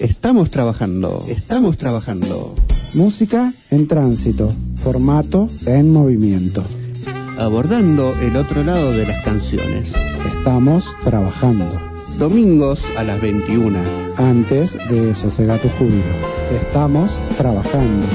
Estamos trabajando, estamos trabajando. Música en tránsito, formato en movimiento. Abordando el otro lado de las canciones. Estamos trabajando. Domingos a las 21. Antes de Sosega tu júbilo. Estamos trabajando.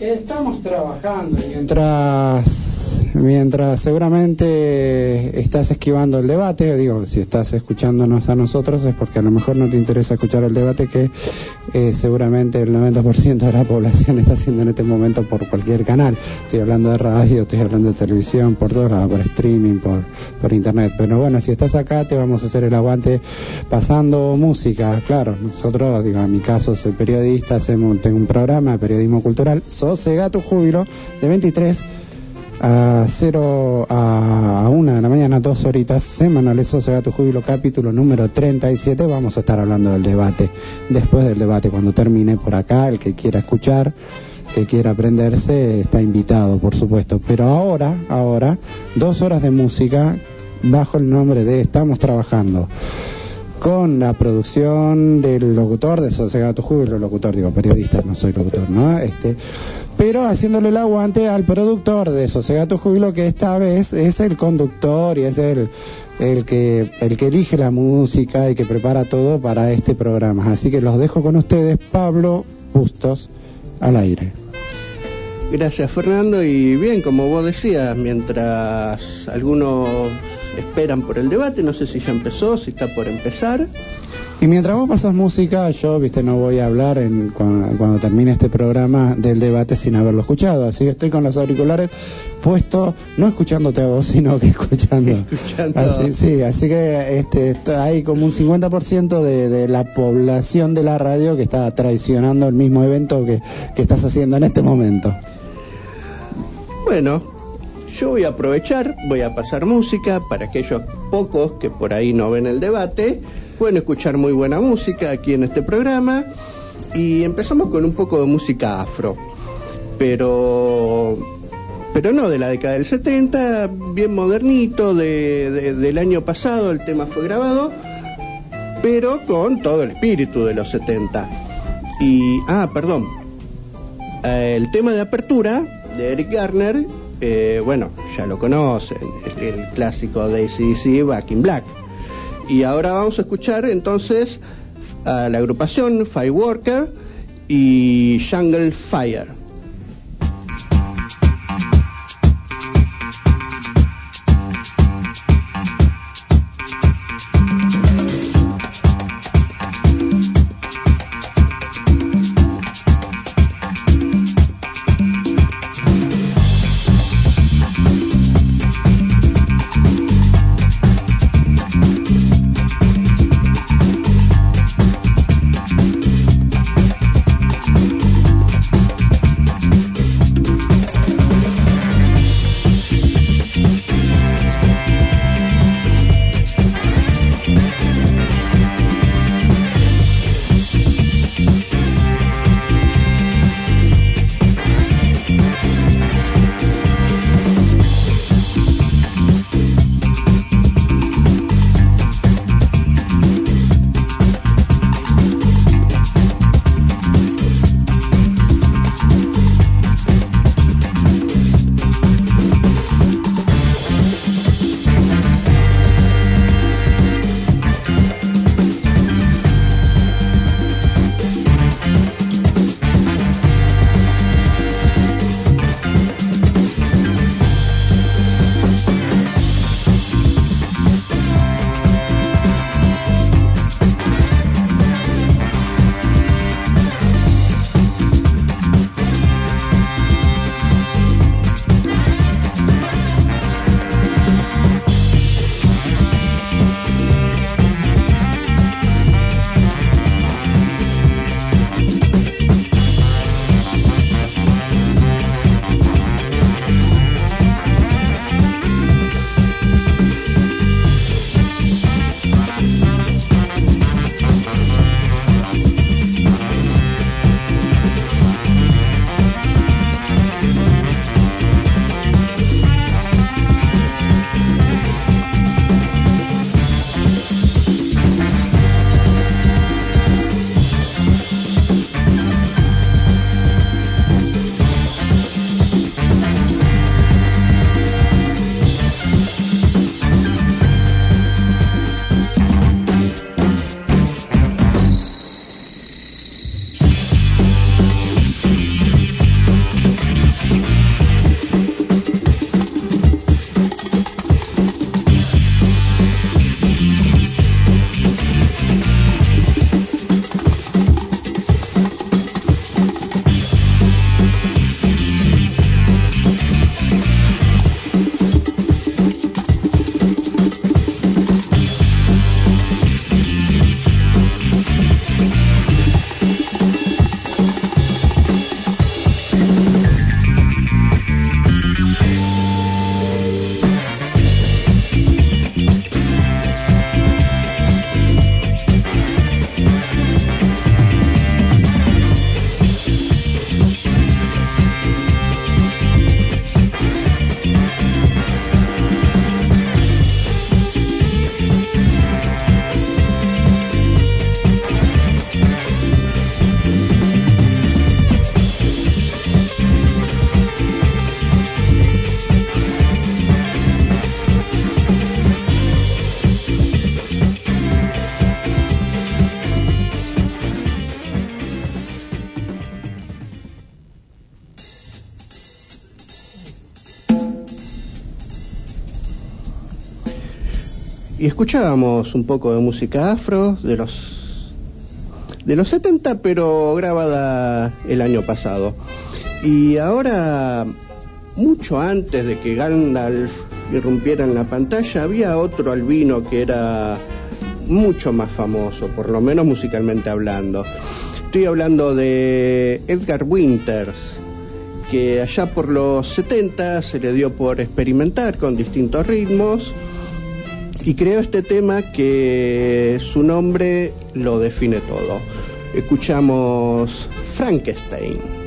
Estamos trabajando mientras, mientras seguramente estás esquivando el debate, digo, si estás escuchándonos a nosotros es porque a lo mejor no te interesa escuchar el debate que eh, seguramente el 90% de la población está haciendo en este momento por cualquier canal. Estoy hablando de radio, estoy hablando de televisión, por todos lados, por streaming, por, por internet. Pero bueno, si estás acá te vamos a hacer el aguante pasando música. Claro, nosotros, digo, en mi caso soy periodista, hacemos, tengo un programa de periodismo cultural, Sosega tu júbilo, de 23 a 0 a 1 de la mañana, dos horitas semanales, Sosega tu júbilo, capítulo número 37. Vamos a estar hablando del debate. Después del debate, cuando termine por acá, el que quiera escuchar, que quiera aprenderse, está invitado, por supuesto. Pero ahora, ahora, dos horas de música bajo el nombre de Estamos Trabajando con la producción del locutor de Sosega tu júbilo, locutor, digo, periodista, no soy locutor, ¿no? Este, pero haciéndole el aguante al productor de Sosega tu júbilo, que esta vez es el conductor y es el, el que, el que elige la música y que prepara todo para este programa. Así que los dejo con ustedes, Pablo Bustos al aire. Gracias Fernando y bien, como vos decías, mientras algunos esperan por el debate, no sé si ya empezó, si está por empezar. Y mientras vos pasas música, yo, viste, no voy a hablar en, cuando, cuando, termine este programa del debate sin haberlo escuchado. Así que estoy con los auriculares puestos, no escuchándote a vos, sino que escuchando. Escuchando. Así, sí, así que este, hay como un 50% de, de la población de la radio que está traicionando el mismo evento que, que estás haciendo en este momento. Bueno, yo voy a aprovechar, voy a pasar música para aquellos pocos que por ahí no ven el debate, pueden escuchar muy buena música aquí en este programa. Y empezamos con un poco de música afro, pero pero no de la década del 70, bien modernito, de, de- del año pasado el tema fue grabado, pero con todo el espíritu de los 70. Y, ah, perdón, eh, el tema de apertura de Eric Garner, eh, bueno, ya lo conocen, el, el clásico de ACDC Back in Black. Y ahora vamos a escuchar entonces a la agrupación Fireworker y Jungle Fire. Escuchábamos un poco de música afro de los de los 70 pero grabada el año pasado. Y ahora mucho antes de que Gandalf irrumpiera en la pantalla había otro albino que era mucho más famoso por lo menos musicalmente hablando. Estoy hablando de Edgar Winters que allá por los 70 se le dio por experimentar con distintos ritmos y creó este tema que su nombre lo define todo. Escuchamos Frankenstein.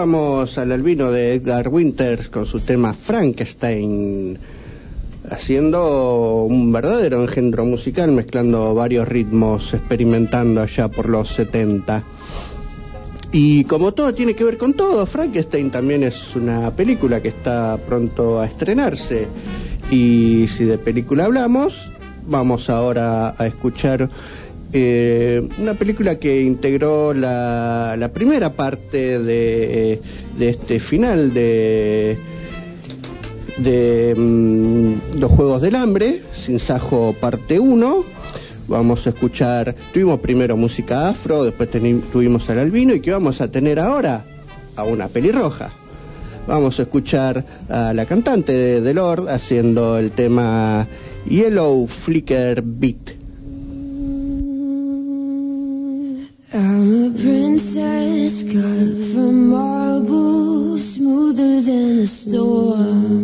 Escuchábamos al albino de Edgar Winters con su tema Frankenstein, haciendo un verdadero engendro musical, mezclando varios ritmos, experimentando allá por los 70. Y como todo tiene que ver con todo, Frankenstein también es una película que está pronto a estrenarse. Y si de película hablamos, vamos ahora a escuchar eh, una película que integró la, primera parte de, este final de, de mm, los Juegos del Hambre, Sin Sajo parte 1. Vamos a escuchar, tuvimos primero música afro, después tuvimos al albino y que vamos a tener ahora a una pelirroja. Vamos a escuchar a la cantante de The Lord haciendo el tema Yellow Flicker Beat. I'm a princess cut from marble, smoother than a storm.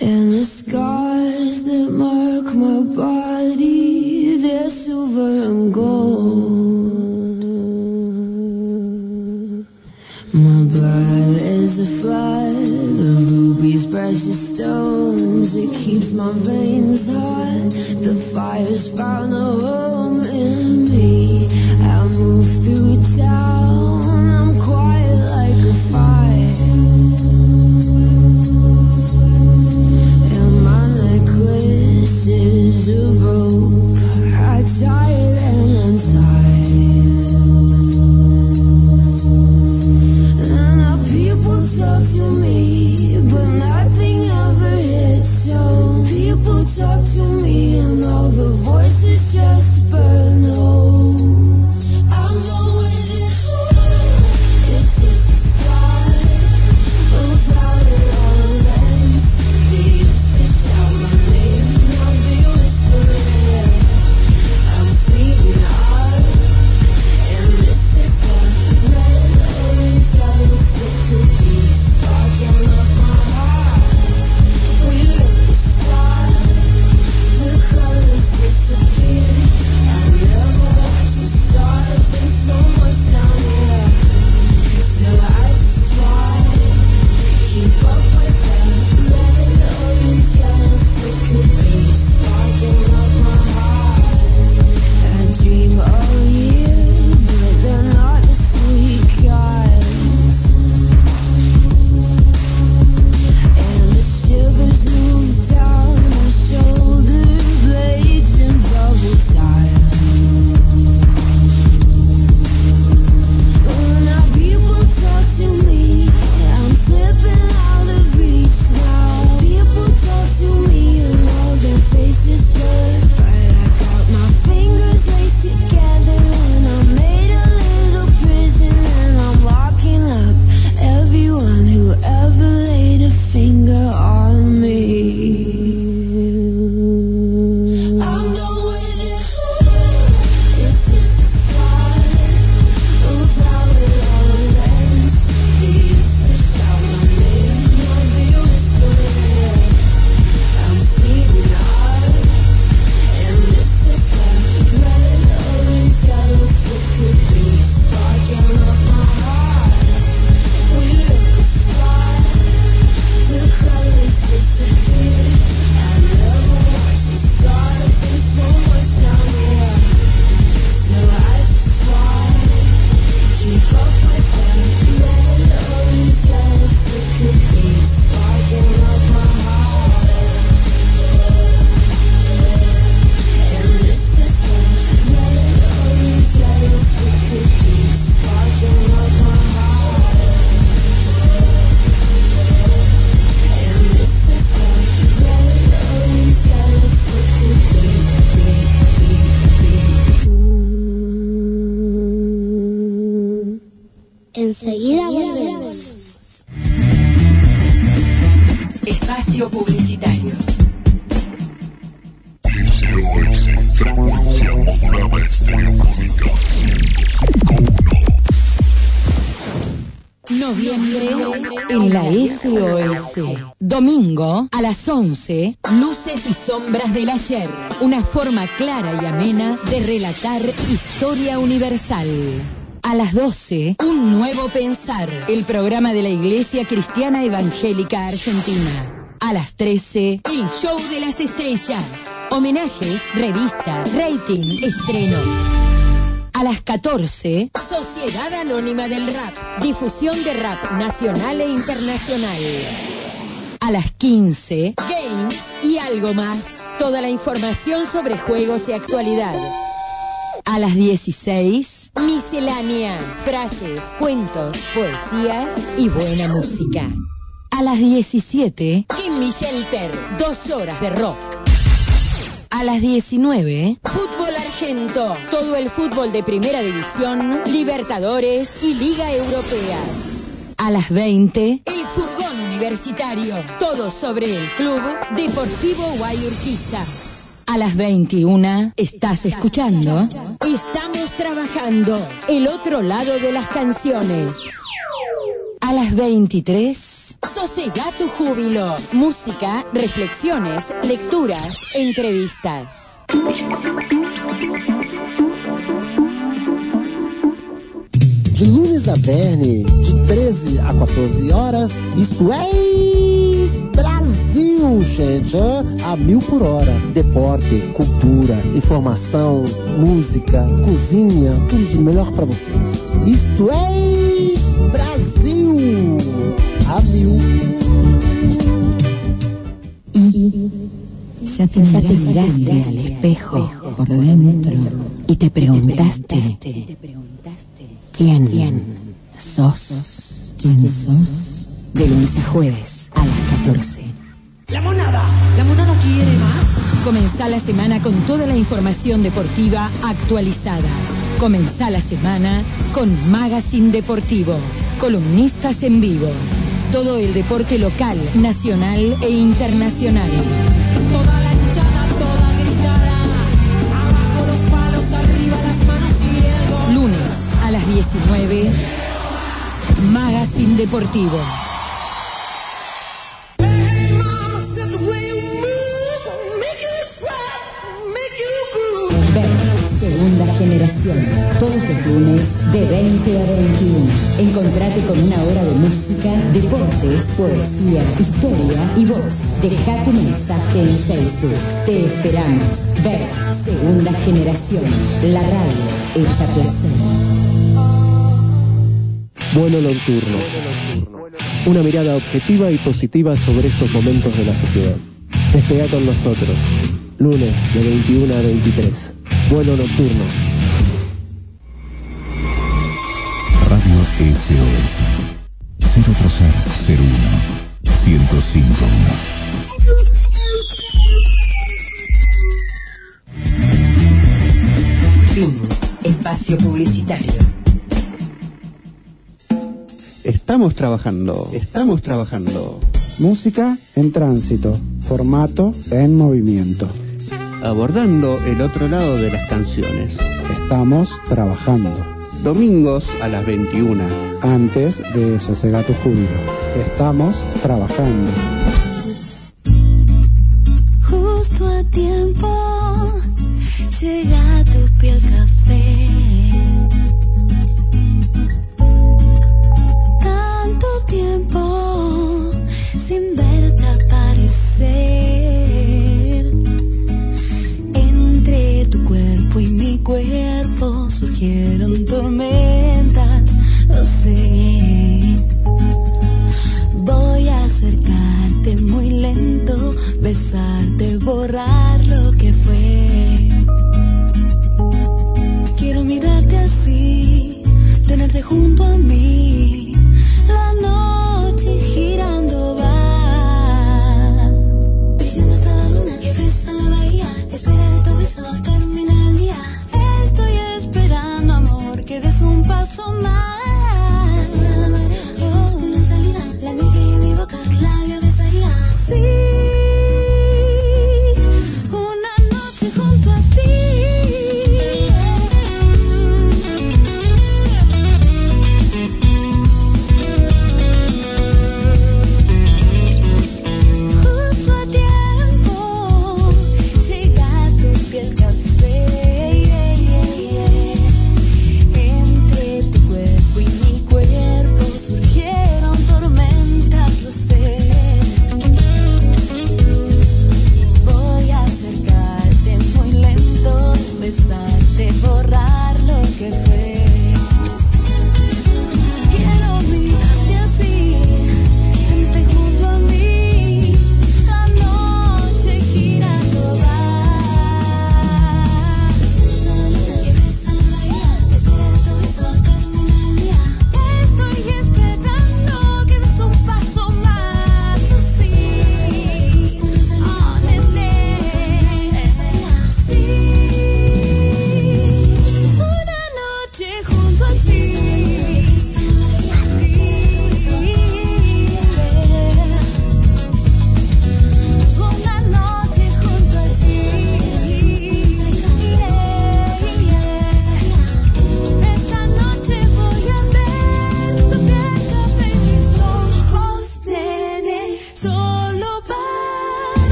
And the scars that mark my body, they're silver and gold. My blood is a flood precious stones. It keeps my veins hot. The fire's found a home in me. I move through town. I'm quiet like a fire. And my necklace is of rope. Domingo a las 11, Luces y Sombras del Ayer. Una forma clara y amena de relatar historia universal. A las 12, Un Nuevo Pensar, el programa de la Iglesia Cristiana Evangélica Argentina. A las 13, El Show de las Estrellas. Homenajes, revista, rating, estrenos. A las 14, Sociedad Anónima del Rap. Difusión de rap nacional e internacional. A las 15, Games y algo más. Toda la información sobre juegos y actualidad. A las 16, Miscelánea. Frases, cuentos, poesías y buena música. A las 17, Kimmy Shelter. Dos horas de rock. A las 19, Fútbol Argento. Todo el fútbol de Primera División, Libertadores y Liga Europea. A las 20, El Furgón Universitario. Todo sobre el Club Deportivo Guayurquiza. A las 21, estás escuchando. Estamos trabajando. El otro lado de las canciones. A las 23, Sosega tu júbilo. Música, reflexiones, lecturas, entrevistas. De lunes a verne, de 13 a 14 horas, isto é Brasil, gente, a mil por hora. Deporte, cultura, informação, música, cozinha, tudo de melhor para vocês. Isto é Brasil, a mil. Ya te, miraste al espejo por dentro y te preguntaste quién, sos, quién sos. De lunes a jueves a las 14. La monada, la monada quiere más. Comenzá la semana con toda la información deportiva actualizada. Comenzá la semana con Magazine Deportivo, columnistas en vivo. Todo el deporte local, nacional e internacional. 19, Magazine Deportivo. Segunda generación. Todos los lunes de 20 a 21. Encontrate con una hora de música, deportes, poesía, historia y voz. Deja tu mensaje en Facebook. Te esperamos. Ver, segunda generación. La radio hecha placer. Vuelo nocturno. Una mirada objetiva y positiva sobre estos momentos de la sociedad. Despega con nosotros. Lunes de 21 a 23. Vuelo nocturno. Radio SOS 03001 1051 Fin. Espacio publicitario. Estamos trabajando, estamos trabajando. Música en tránsito, formato en movimiento. Abordando el otro lado de las canciones. Estamos trabajando. Domingos a las 21. Antes de Sosega tu júbilo. Estamos trabajando. Justo a tiempo llega tormentas, lo sé. Voy a acercarte muy lento, besarte, borrar lo que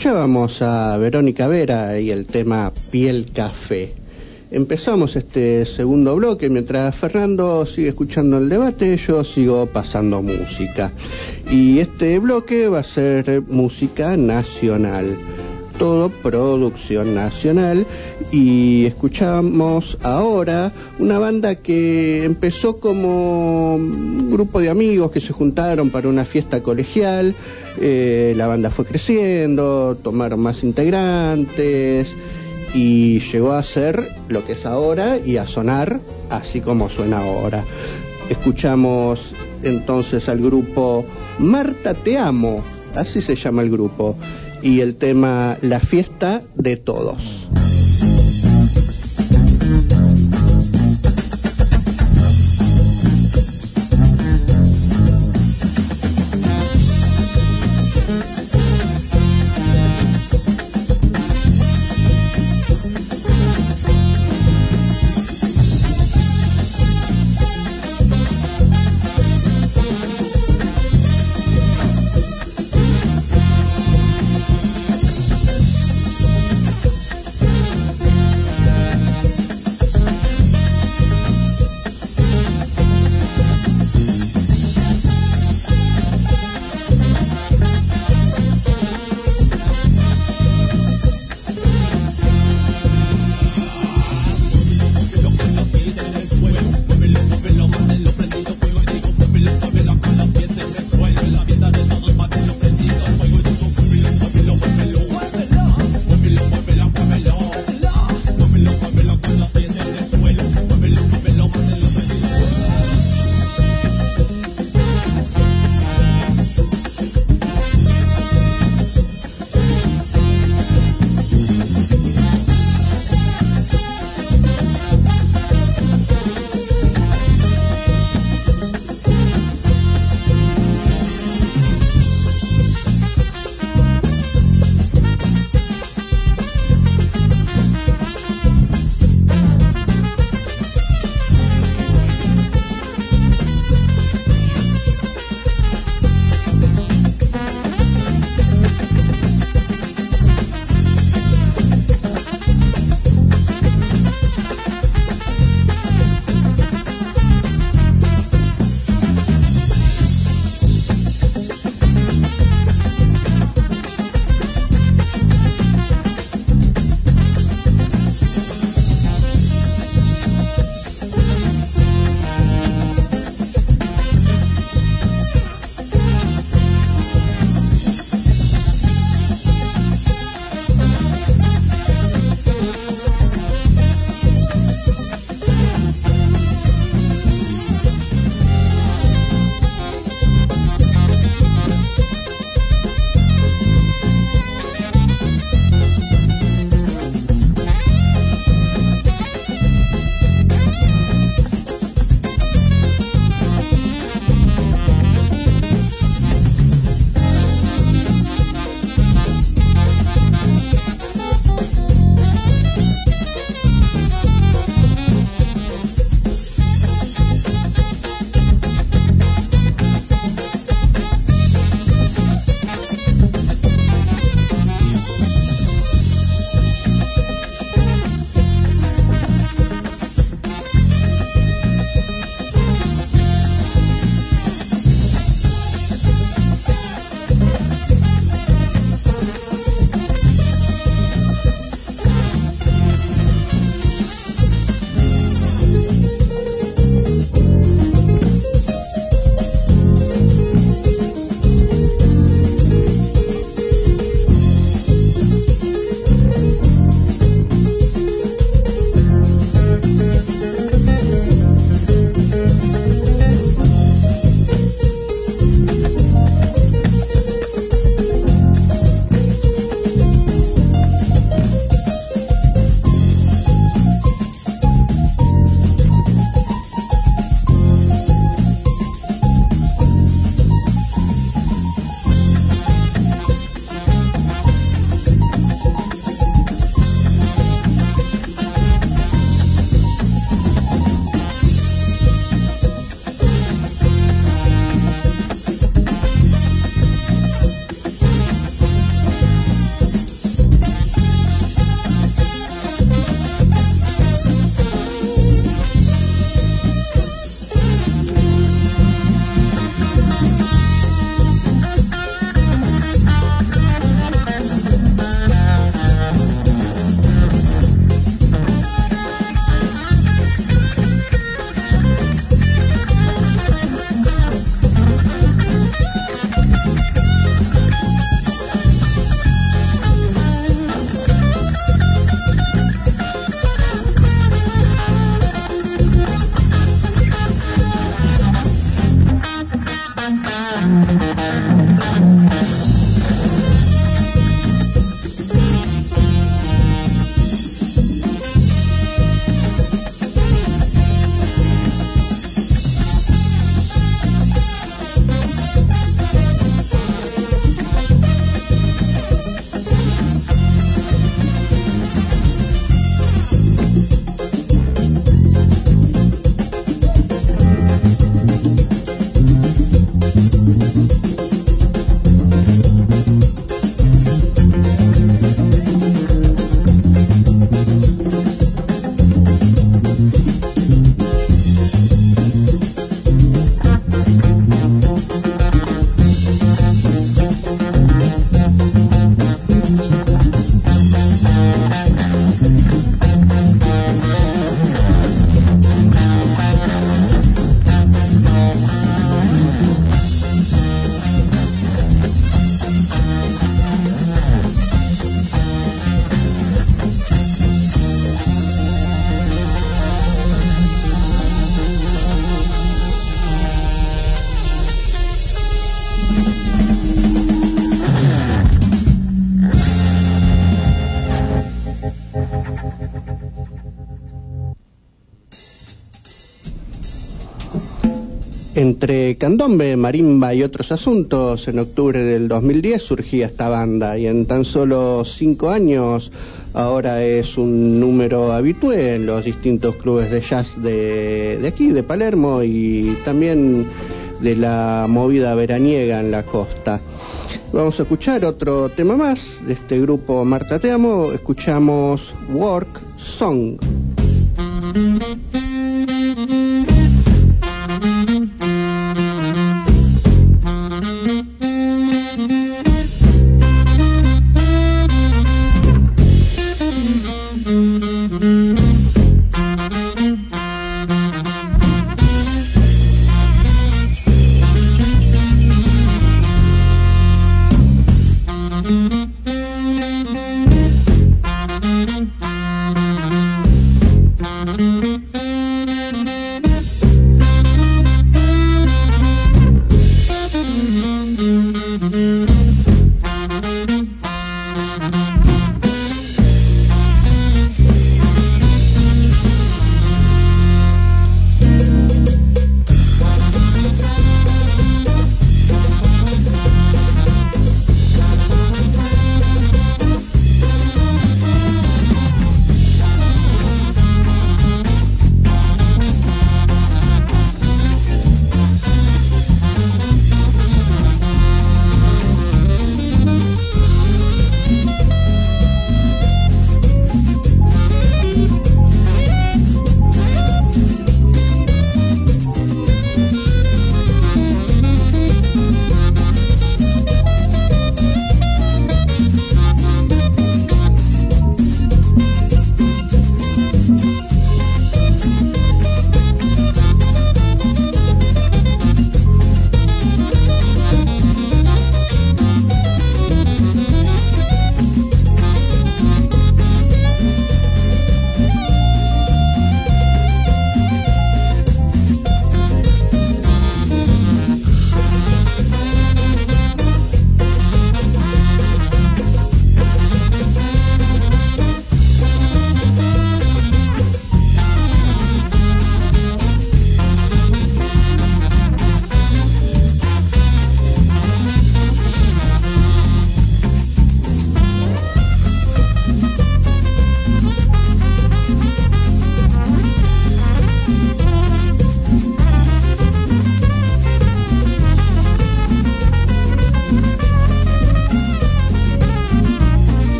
escuchábamos a Verónica Vera y el tema Piel Café. Empezamos este segundo bloque mientras Fernando sigue escuchando el debate, yo sigo pasando música. Y este bloque va a ser música nacional, todo producción nacional. Y escuchamos ahora una banda que empezó como un grupo de amigos que se juntaron para una fiesta colegial. Eh, la banda fue creciendo, tomaron más integrantes y llegó a ser lo que es ahora y a sonar así como suena ahora. Escuchamos entonces al grupo Marta Te Amo, así se llama el grupo, y el tema La fiesta de todos. Entre candombe, marimba y otros asuntos, en octubre del 2010 surgía esta banda y en tan solo cinco años ahora es un número habitué en los distintos clubes de jazz de, de aquí, de Palermo y también de la movida veraniega en la costa. Vamos a escuchar otro tema más de este grupo Marta Te Amo. Escuchamos Work Song.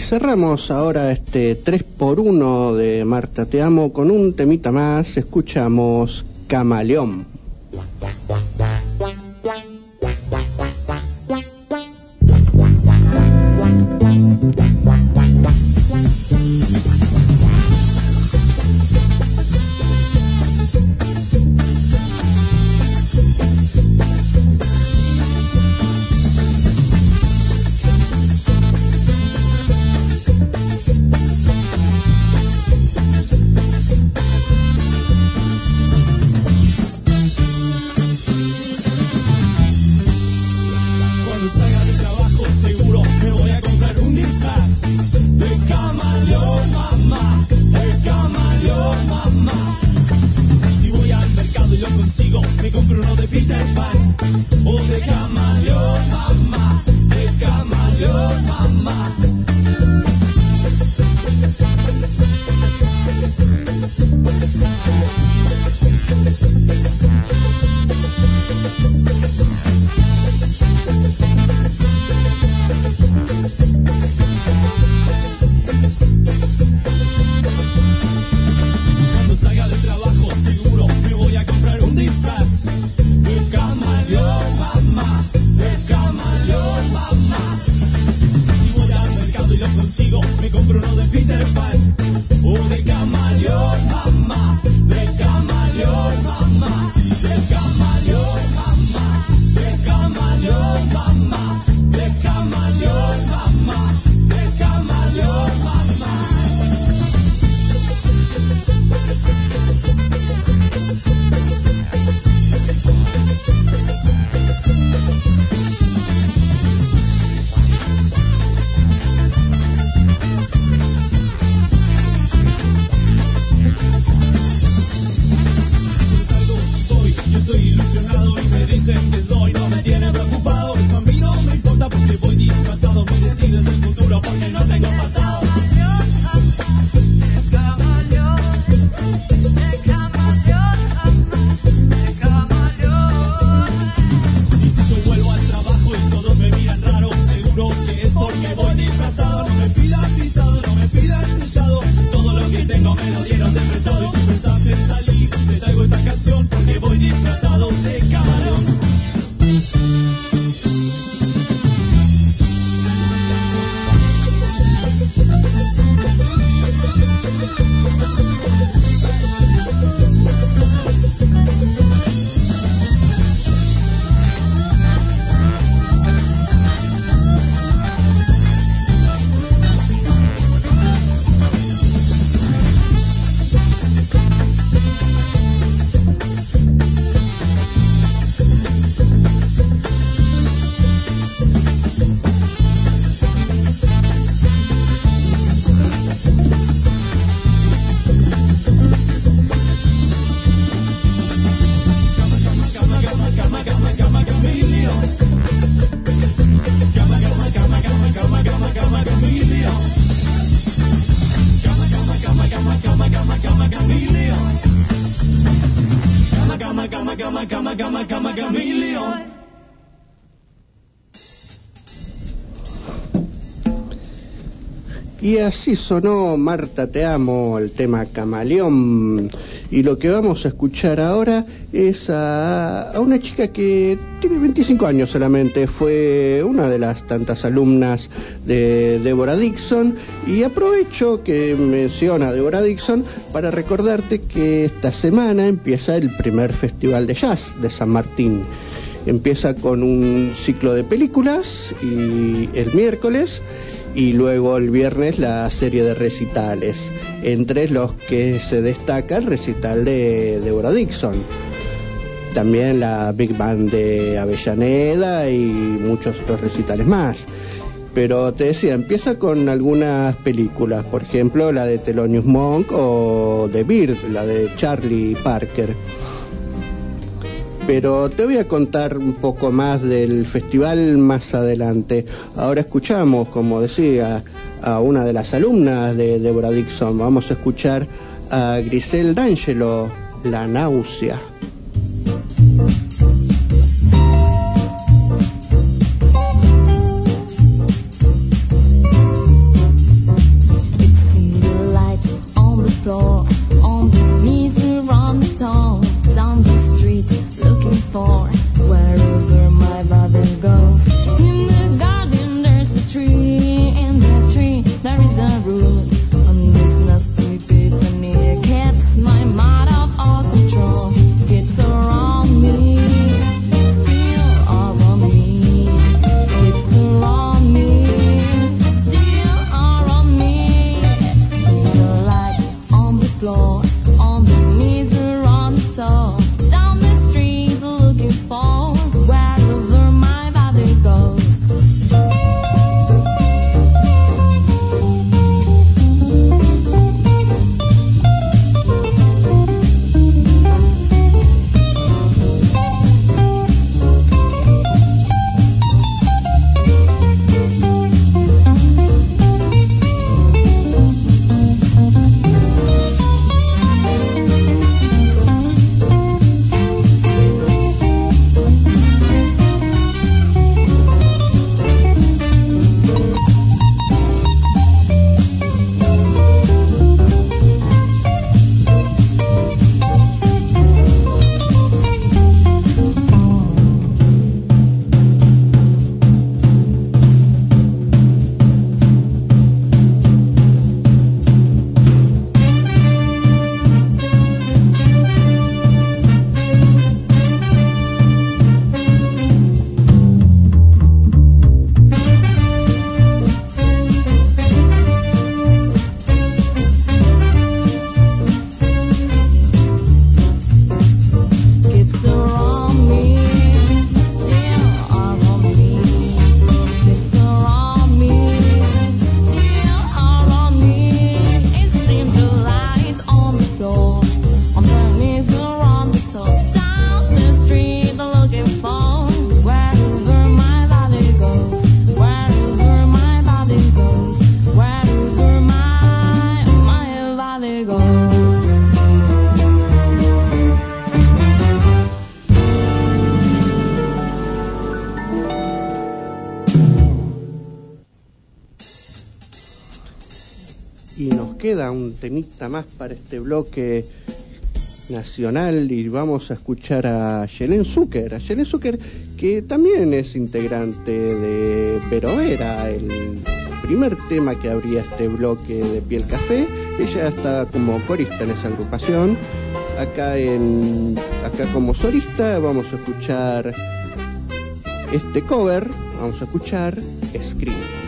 Y cerramos ahora este 3x1 de Marta Te Amo con un temita más. Escuchamos Camaleón. Y así sonó Marta Te Amo, el tema Camaleón. Y lo que vamos a escuchar ahora es a, una chica que tiene 25 años solamente, fue una de las tantas alumnas de Deborah Dixon. Y aprovecho que menciona a Deborah Dixon para recordarte que esta semana empieza el primer festival de jazz de San Martín. Empieza con un ciclo de películas y el miércoles y luego el viernes la serie de recitales, entre los que se destaca el recital de Deborah Dixon. También la Big Band de Avellaneda y muchos otros recitales más. Pero te decía, empieza con algunas películas, por ejemplo la de Thelonious Monk o The Bird, la de Charlie Parker pero te voy a contar un poco más del festival más adelante. Ahora escuchamos, como decía, a una de las alumnas de Deborah Dixon. Vamos a escuchar a Grisel D'Angelo, La náusea. un temita más para este bloque nacional y vamos a escuchar a Yelen Zucker, a Yelen Zucker que también es integrante de Pero era el primer tema que abría este bloque de Piel Café. Ella está como corista en esa agrupación. Acá en acá como solista vamos a escuchar este cover, vamos a escuchar Scream.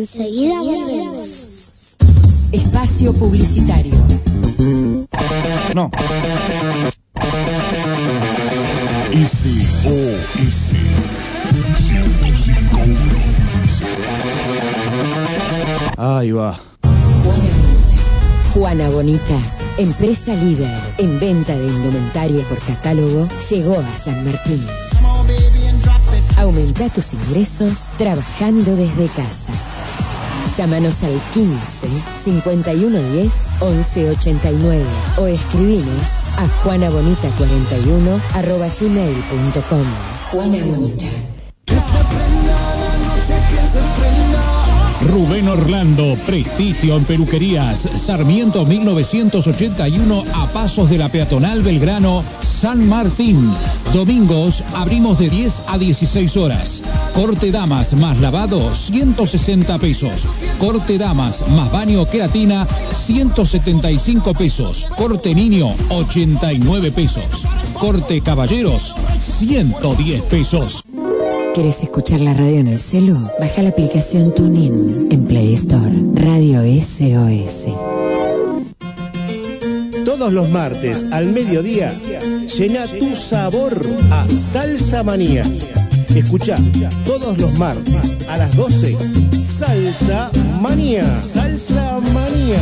Enseguida volvemos. Espacio publicitario. No. SOS 151. Ahí va. Juana Bonita, empresa líder en venta de indumentaria por catálogo, llegó a San Martín. Aumenta tus ingresos trabajando desde casa. Llámanos al 15 5110 1189 o escribinos a juanabonita41 arroba gmail.com. Juana Bonita. Rubén Orlando, prestigio en peluquerías, Sarmiento 1981 a pasos de la peatonal Belgrano, San Martín. Domingos abrimos de 10 a 16 horas. Corte damas más lavado, 160 pesos. Corte damas más baño queratina, 175 pesos. Corte niño, 89 pesos. Corte caballeros, 110 pesos. ¿Querés escuchar la radio en el celu? Baja la aplicación TuneIn en Play Store. Radio SOS. Todos los martes al mediodía, llena tu sabor a Salsa Manía. Escucha todos los martes a las 12, Salsa Manía. Salsa Manía.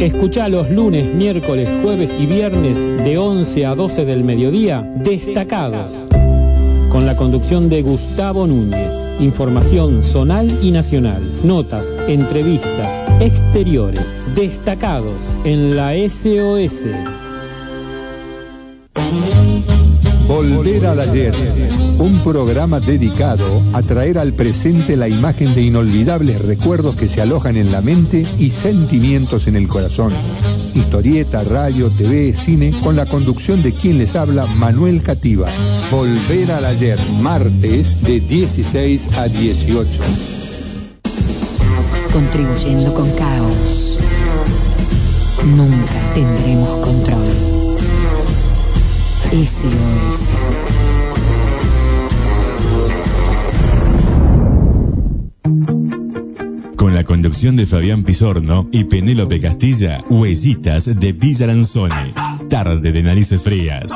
Escucha los lunes, miércoles, jueves y viernes de 11 a 12 del mediodía, Destacados, con la conducción de Gustavo Núñez. Información zonal y nacional, notas, entrevistas, exteriores, destacados en la SOS. Volver al ayer, un programa dedicado a traer al presente la imagen de inolvidables recuerdos que se alojan en la mente y sentimientos en el corazón. Historieta, radio, TV, cine, con la conducción de quien les habla, Manuel Cativa. Volver al ayer, martes de 16 a 18. Contribuyendo con caos. Nunca tendremos control. SOS. Con la conducción de Fabián Pisorno y Penélope Castilla, Huellitas de Villa Lanzone. Tarde de narices frías.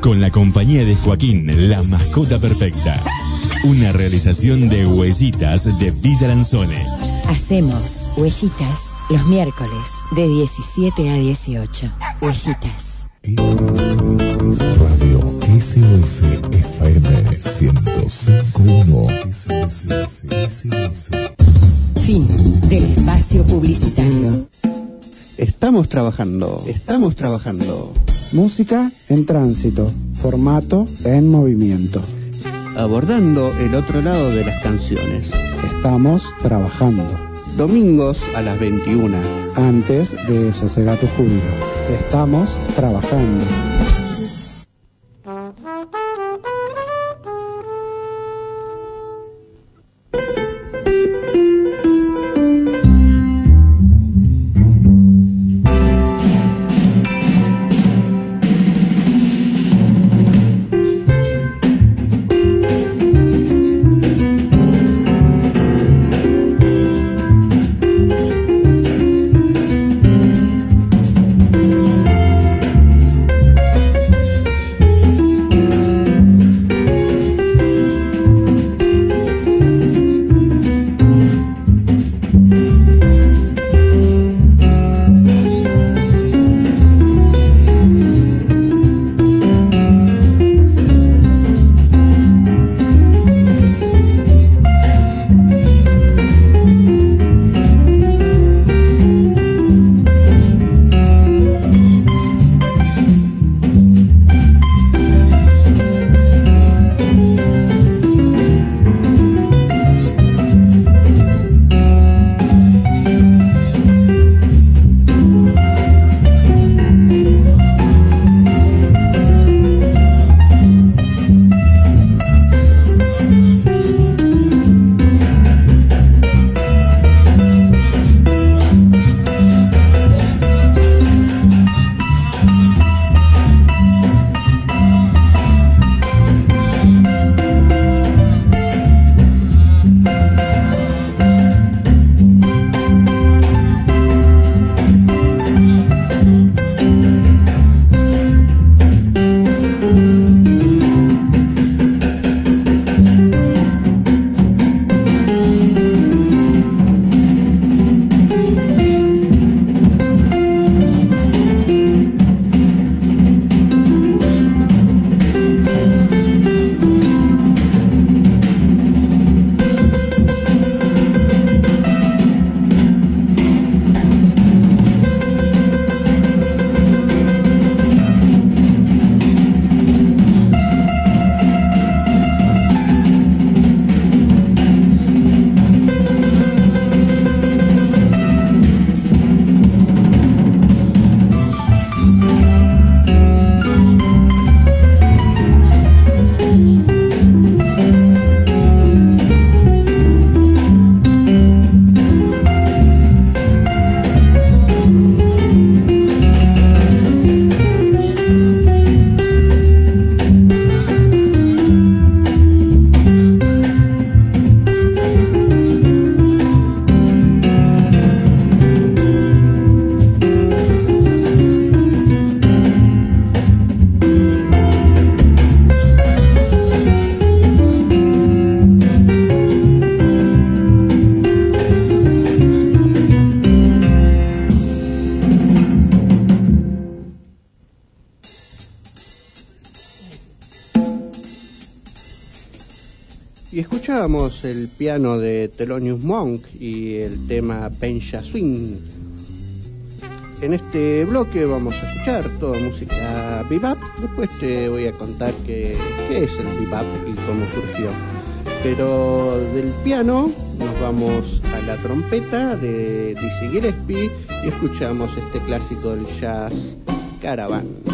Con la compañía de Joaquín, la mascota perfecta. Una realización de Huellitas de Villa Lanzone. Hacemos huellitas los miércoles de 17 a 18. Huellitas. Radio SOS FM 1051. Fin del espacio publicitario. Estamos trabajando, estamos trabajando. Música en tránsito, formato en movimiento. Abordando el otro lado de las canciones. Estamos trabajando. Domingos a las 21. Antes de Sosega tu júbilo. Estamos trabajando. Escuchábamos el piano de Thelonious Monk y el tema Pencha Swing. En este bloque vamos a escuchar toda música bebop. Después te voy a contar qué, qué es el bebop y cómo surgió. Pero del piano nos vamos a la trompeta de Dizzy Gillespie y escuchamos este clásico del jazz Caravan.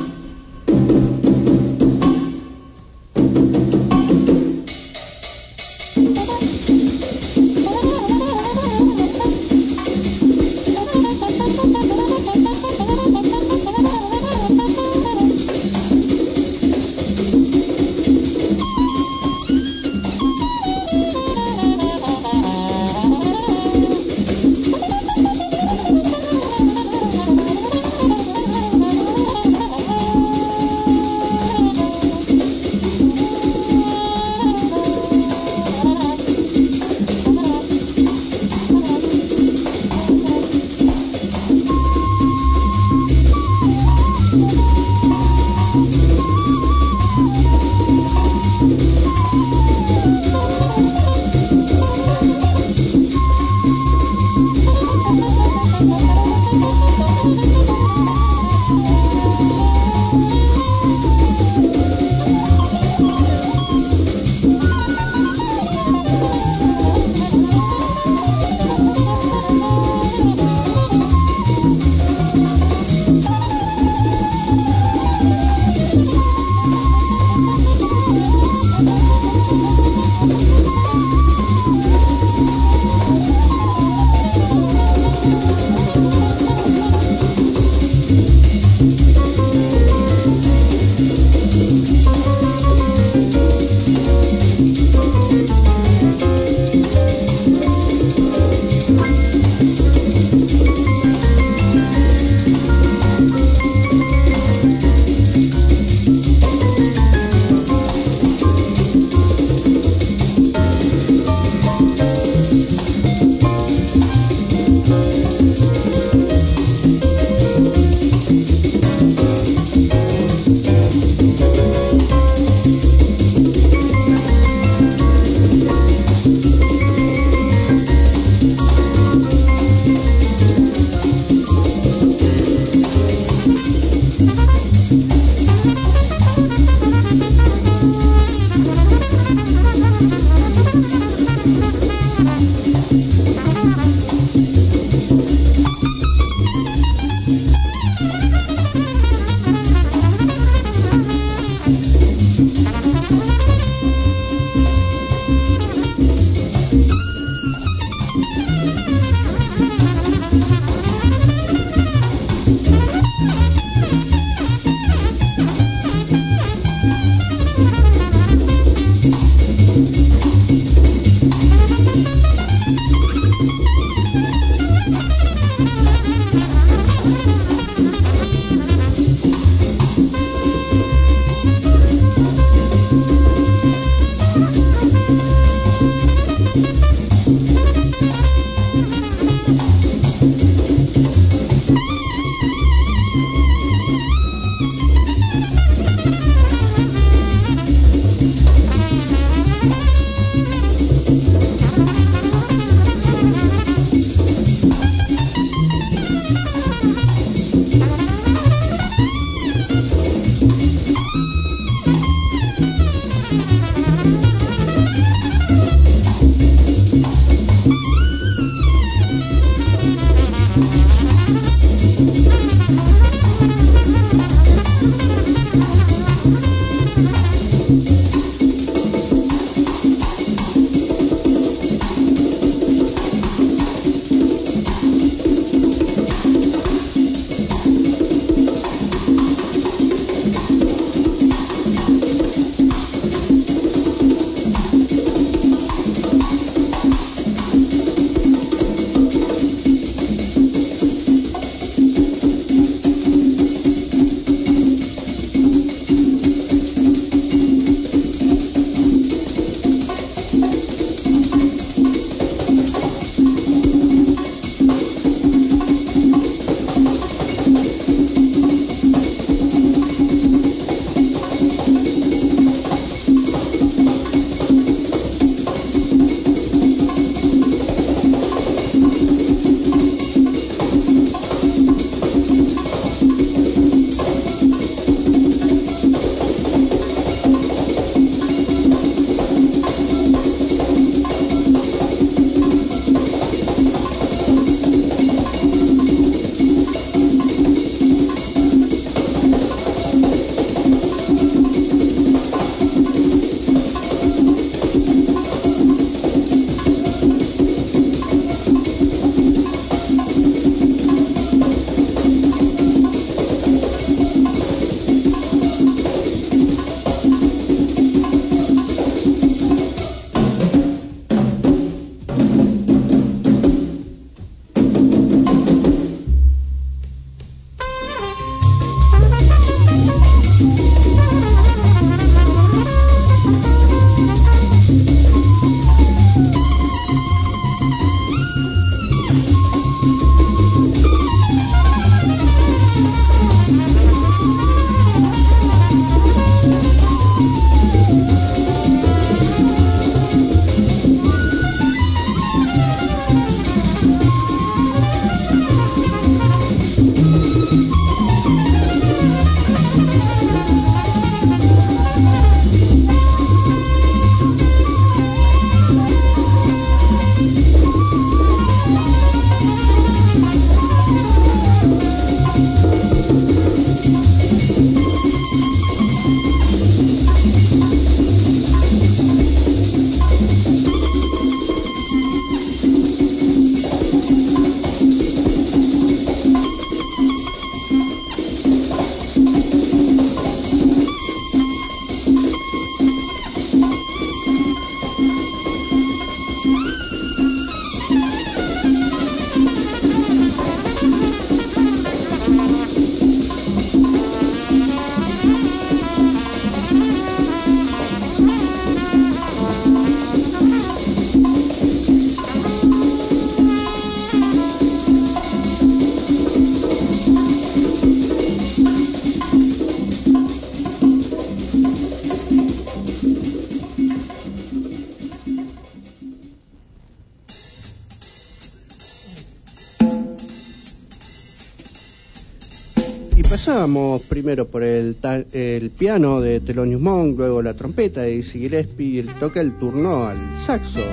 Pasamos primero por el, el piano de Thelonious Monk, luego la trompeta de Dizzy Gillespie, y toca el turno al saxo.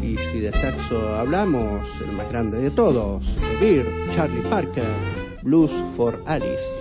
Y si de saxo hablamos, el más grande de todos, Beer, Charlie Parker, Blues for Alice.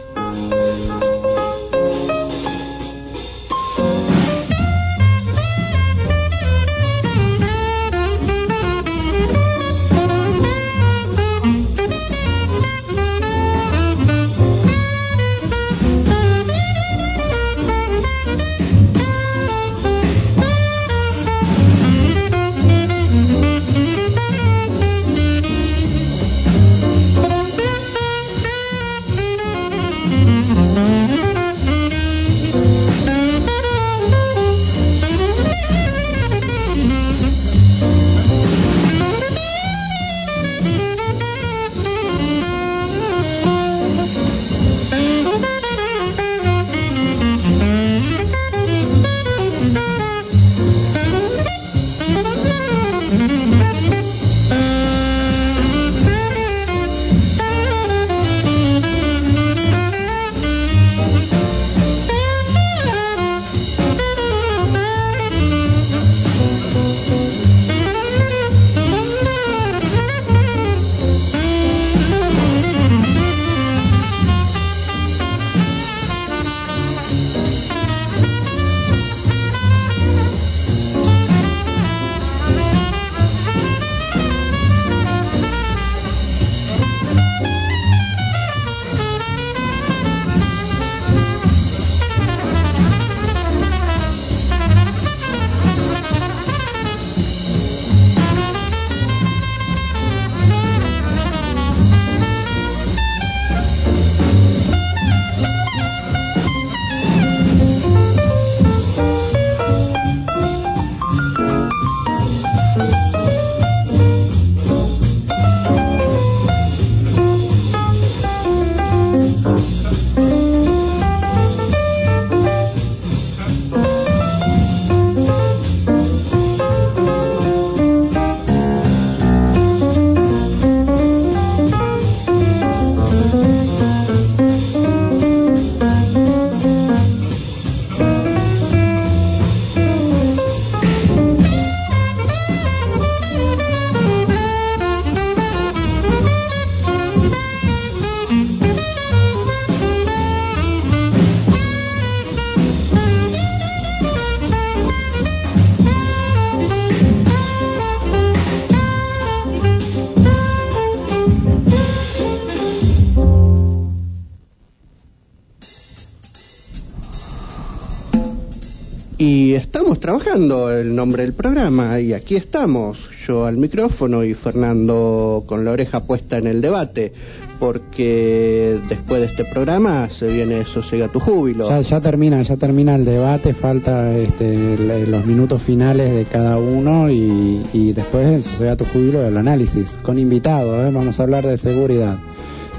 Trabajando el nombre del programa y aquí estamos, yo al micrófono y Fernando con la oreja puesta en el debate, porque después de este programa se viene Sosega tu júbilo. Ya, termina, ya termina el debate, falta este, los minutos finales de cada uno y, después en Sociedad Tu Júbilo del análisis, con invitado, ¿eh? vamos a hablar de seguridad.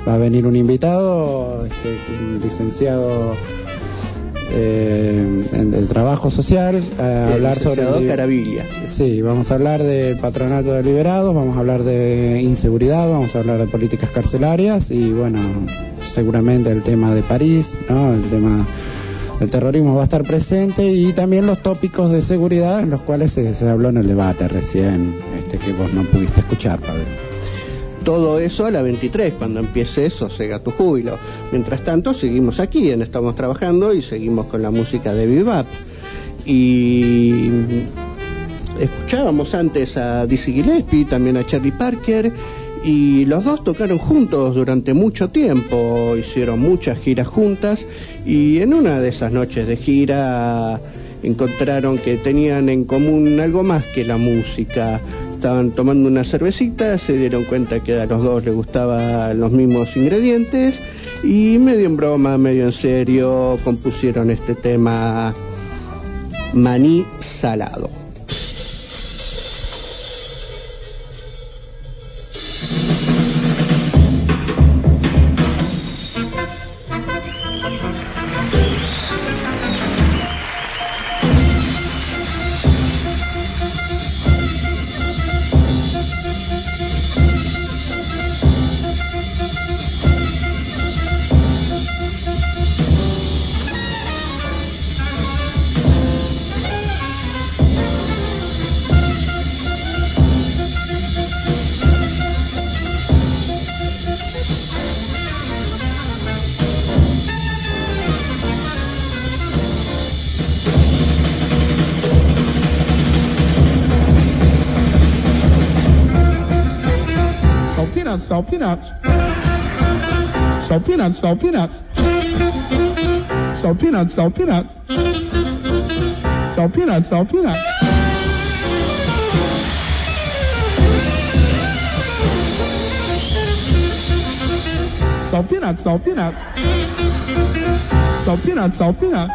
Va a venir un invitado, este, licenciado eh, en el trabajo social, a El hablar sobre... el- Caravilla. Sí, vamos a hablar del patronato de liberados, vamos a hablar de inseguridad, vamos a hablar de políticas carcelarias y bueno, seguramente el tema de París, ¿no? El tema del terrorismo va a estar presente y también los tópicos de seguridad, los cuales se, se habló en el debate recién, este que vos no pudiste escuchar, Pablo. Todo eso a la 23, cuando empiece Sosega tu júbilo. Mientras tanto, seguimos aquí en Estamos Trabajando y seguimos con la música de Bebop. Y escuchábamos antes a Dizzy Gillespie, también a Charlie Parker, y los dos tocaron juntos durante mucho tiempo, hicieron muchas giras juntas, y en una de esas noches de gira encontraron que tenían en común algo más que la música. Estaban tomando una cervecita, se dieron cuenta que a los dos les gustaban los mismos ingredientes y medio en broma, medio en serio, compusieron este tema maní salado. peanuts, sell peanuts. Sell peanuts, sell peanuts. Sell peanuts, sell peanuts. Sell peanuts, sell peanuts. Sell peanuts, sell peanuts.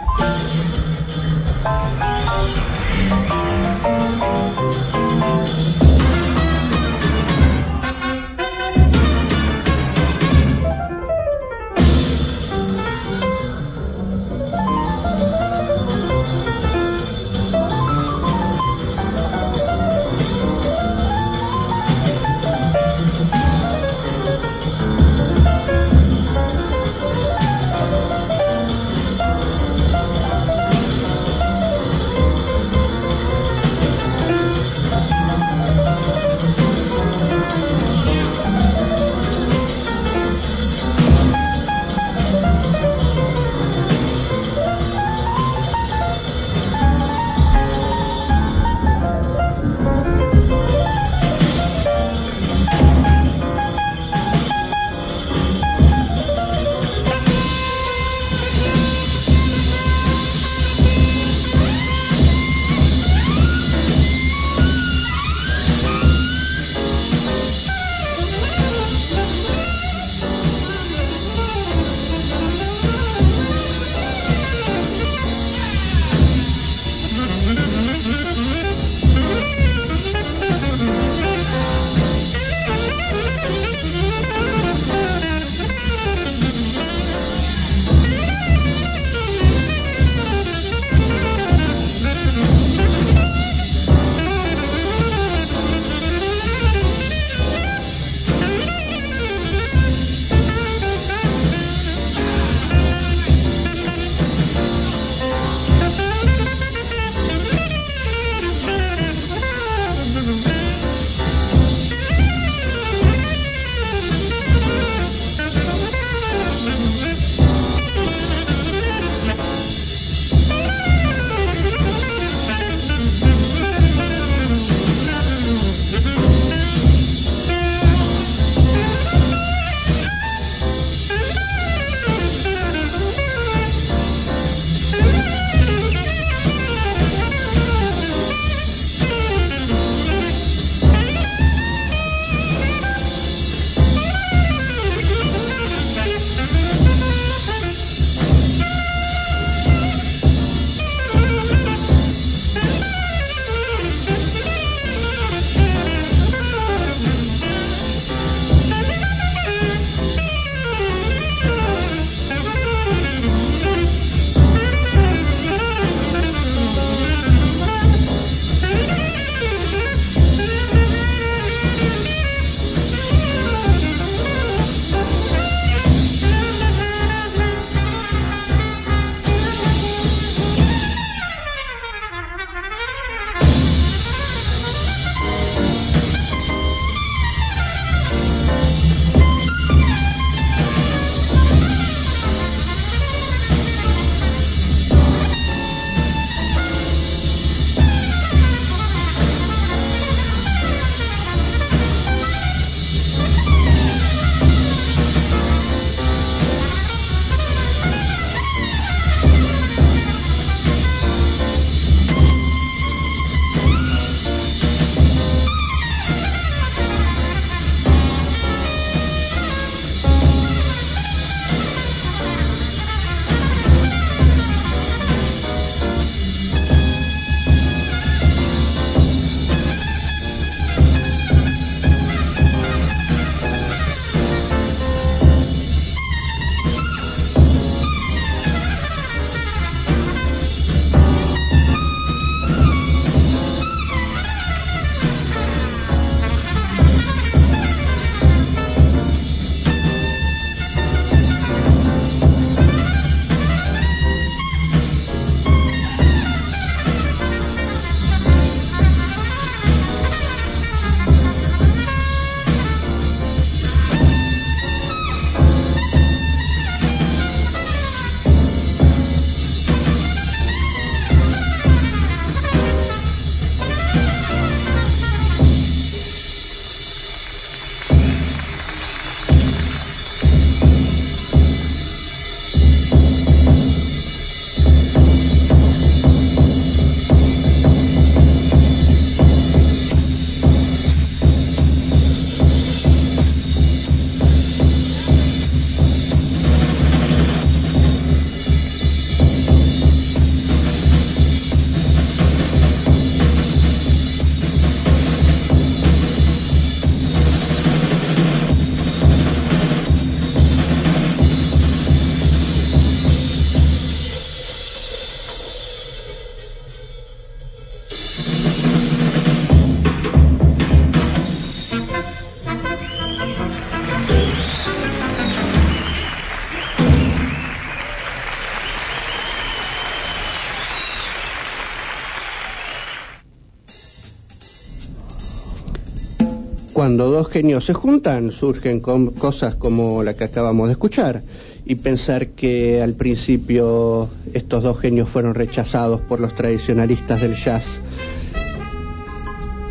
Cuando dos genios se juntan, surgen cosas como la que acabamos de escuchar. Y pensar que al principio estos dos genios fueron rechazados por los tradicionalistas del jazz.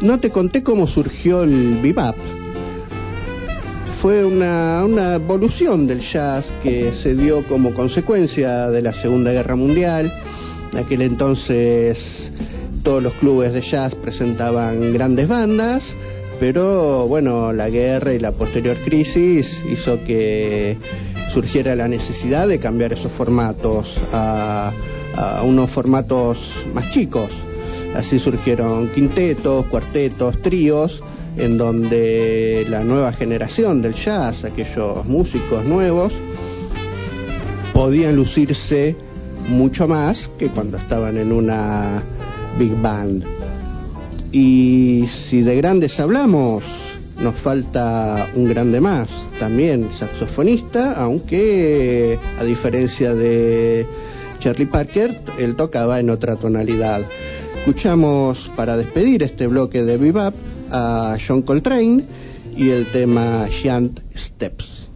No te conté cómo surgió el bebop. Fue una evolución del jazz que se dio como consecuencia de la Segunda Guerra Mundial. En aquel entonces todos los clubes de jazz presentaban grandes bandas, pero bueno, la guerra y la posterior crisis hizo que surgiera la necesidad de cambiar esos formatos a, a unos formatos más chicos. Así surgieron quintetos, cuartetos, tríos, en donde la nueva generación del jazz, aquellos músicos nuevos, podían lucirse mucho más que cuando estaban en una big band. Y si de grandes hablamos, nos falta un grande más, también saxofonista, aunque a diferencia de Charlie Parker, él tocaba en otra tonalidad. Escuchamos para despedir este bloque de bebop a John Coltrane y el tema Giant Steps.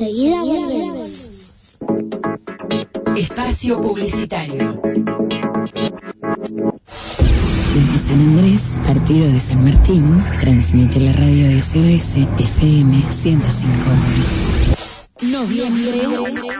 Enseguida volvemos. Espacio publicitario. Desde San Andrés, partido de San Martín, transmite la radio SOS FM 105. Noviembre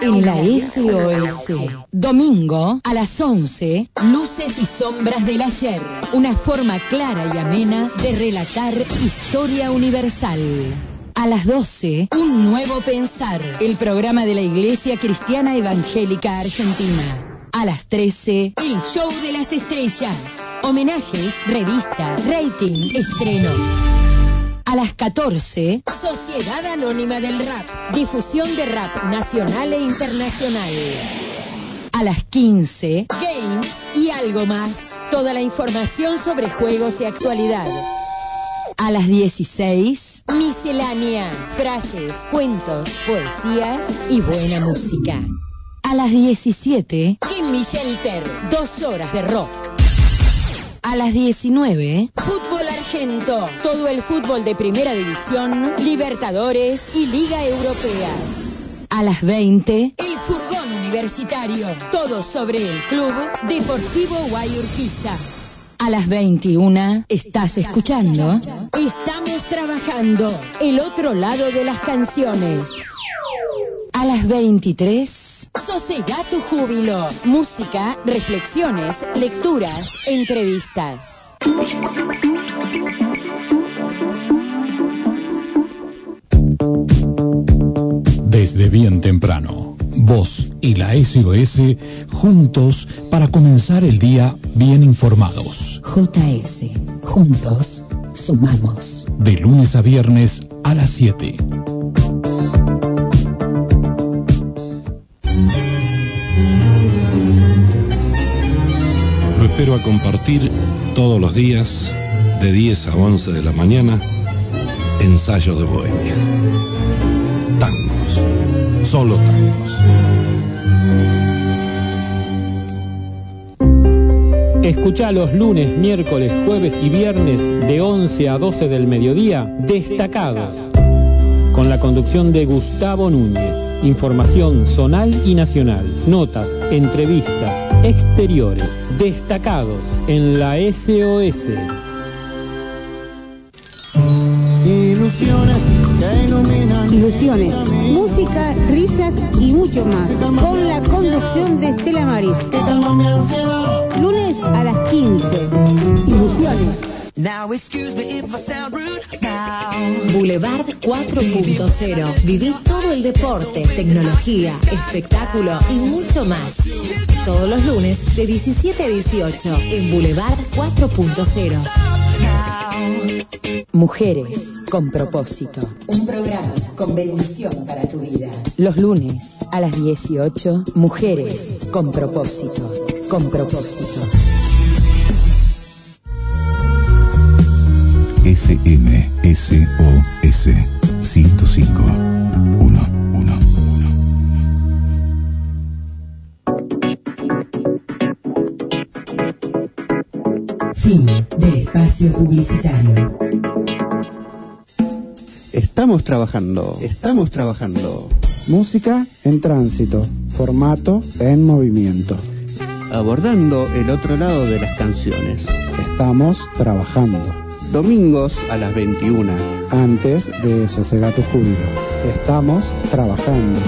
en la SOS. Domingo a las 11, Luces y Sombras del Ayer. Una forma clara y amena de relatar historia universal. A las 12, Un Nuevo Pensar, el programa de la Iglesia Cristiana Evangélica Argentina. A las 13, El Show de las Estrellas. Homenajes, revistas, rating, estrenos. A las 14, Sociedad Anónima del Rap. Difusión de rap nacional e internacional. A las 15, Games y algo más. Toda la información sobre juegos y actualidad. A las 16, miscelánea, frases, cuentos, poesías y buena música. A las 17, Kimmy Shelter, dos horas de rock. A las 19, Fútbol Argento, todo el fútbol de Primera División, Libertadores y Liga Europea. A las 20, El Furgón Universitario, todo sobre el Club Deportivo Guayurquiza. A las 21, ¿estás escuchando? Estamos trabajando, el otro lado de las canciones. A las 23, Sosega tu júbilo. Música, reflexiones, lecturas, entrevistas. Desde bien temprano, vos y la SOS juntos para comenzar el día bien informados. JS, juntos, sumamos. De lunes a viernes a las 7. Lo espero a compartir todos los días de 10 a 11 de la mañana ensayos de bohemia. Tangos, solo tangos. Escucha los lunes, miércoles, jueves y viernes de 11 a 12 del mediodía, Destacados, con la conducción de Gustavo Núñez. Información zonal y nacional, notas, entrevistas, exteriores, destacados en la SOS. Ilusiones. Ilusiones, música, risas y mucho más. Con la conducción de Estela Maris. Lunes a las 15. Ilusiones. Now excuse me if I sound rude now. Boulevard 4.0. Viví todo el deporte, tecnología, espectáculo y mucho más. Todos los lunes de 17 a 18 en Boulevard 4.0. Mujeres con propósito. Un programa con bendición para tu vida. Los lunes a las 18, Mujeres con propósito. Con propósito. FM SOS 105 1 1 espacio publicitario. Estamos trabajando, estamos trabajando. Música en tránsito, formato en movimiento. Abordando el otro lado de las canciones. Estamos trabajando. Domingos a las 21. Antes de Sosega tu júbilo. Estamos trabajando.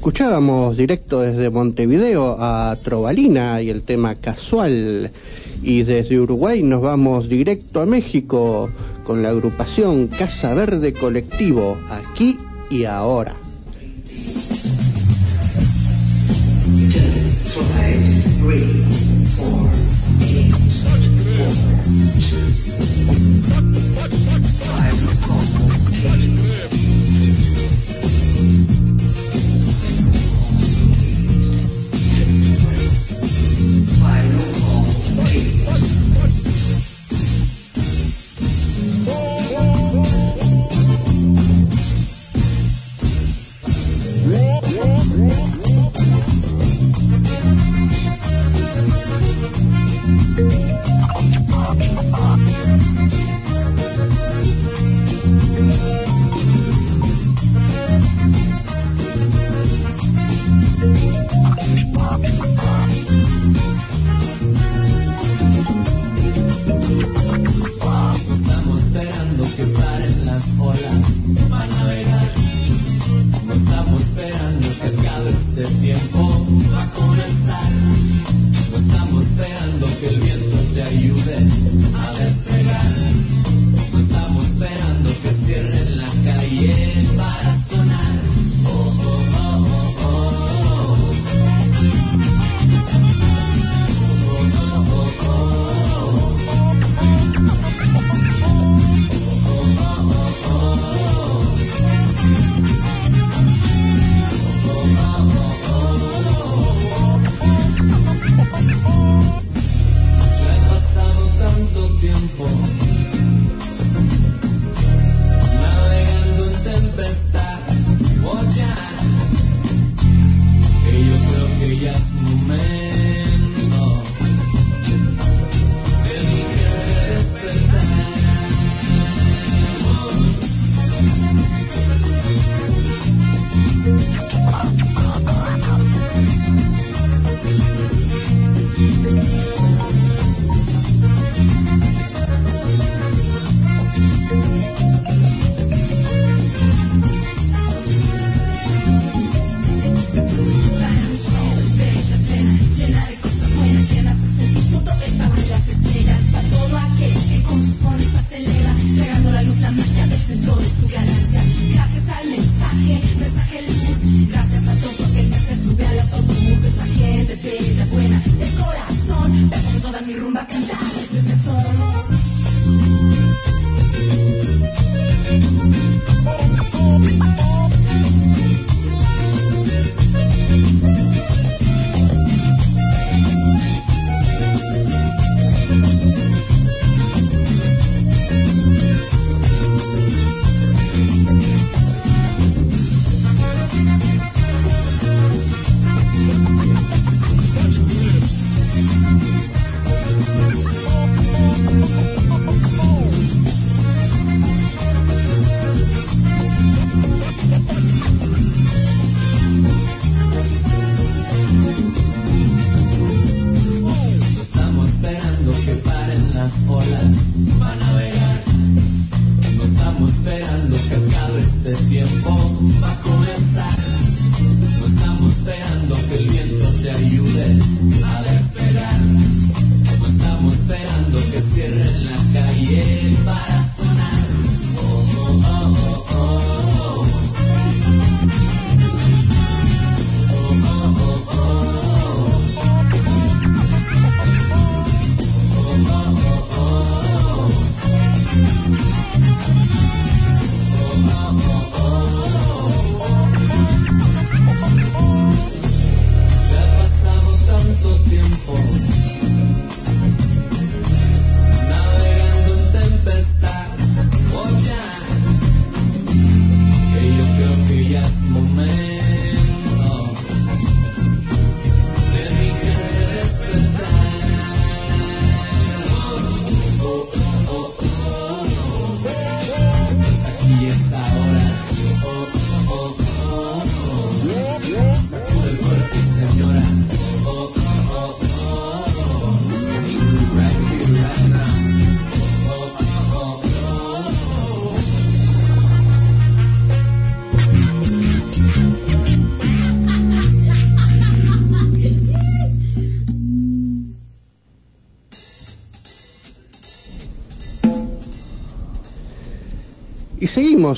Escuchábamos directo desde Montevideo a Trovalina y el tema casual. Y desde Uruguay nos vamos directo a México con la agrupación Casa Verde Colectivo, aquí y ahora.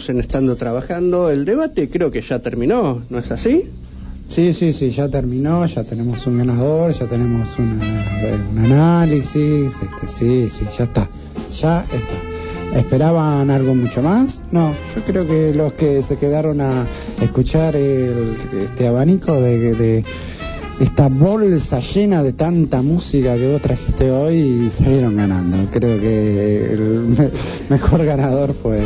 En estando trabajando. El debate creo que ya terminó, ¿no es así? Sí, sí, sí, ya terminó, ya tenemos un ganador, ya tenemos una- un análisis, este, sí, sí, ya está, ya está. ¿Esperaban algo mucho más? No, yo creo que los que se quedaron a escuchar el- este abanico de, de esta bolsa llena de tanta música que vos trajiste hoy salieron ganando. Creo que el me- mejor ganador fue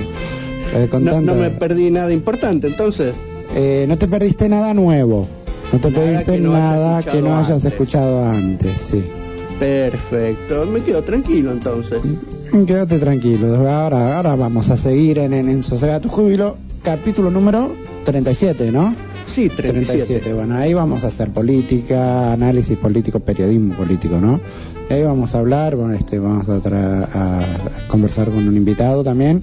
eh, No, me perdí nada importante, entonces. eh, no te perdiste nada nuevo. No te Nada perdiste que no hayas nada que no hayas antes. escuchado antes, sí. Perfecto, me quedo tranquilo entonces. Quédate tranquilo. Ahora, ahora vamos a seguir en, en, en Sosega tu Júbilo, capítulo número 37, ¿no? Sí, 37. Bueno, ahí vamos a hacer política, análisis político, periodismo político, ¿no? Y ahí vamos a hablar, bueno, este, vamos a, tra- a conversar con un invitado también.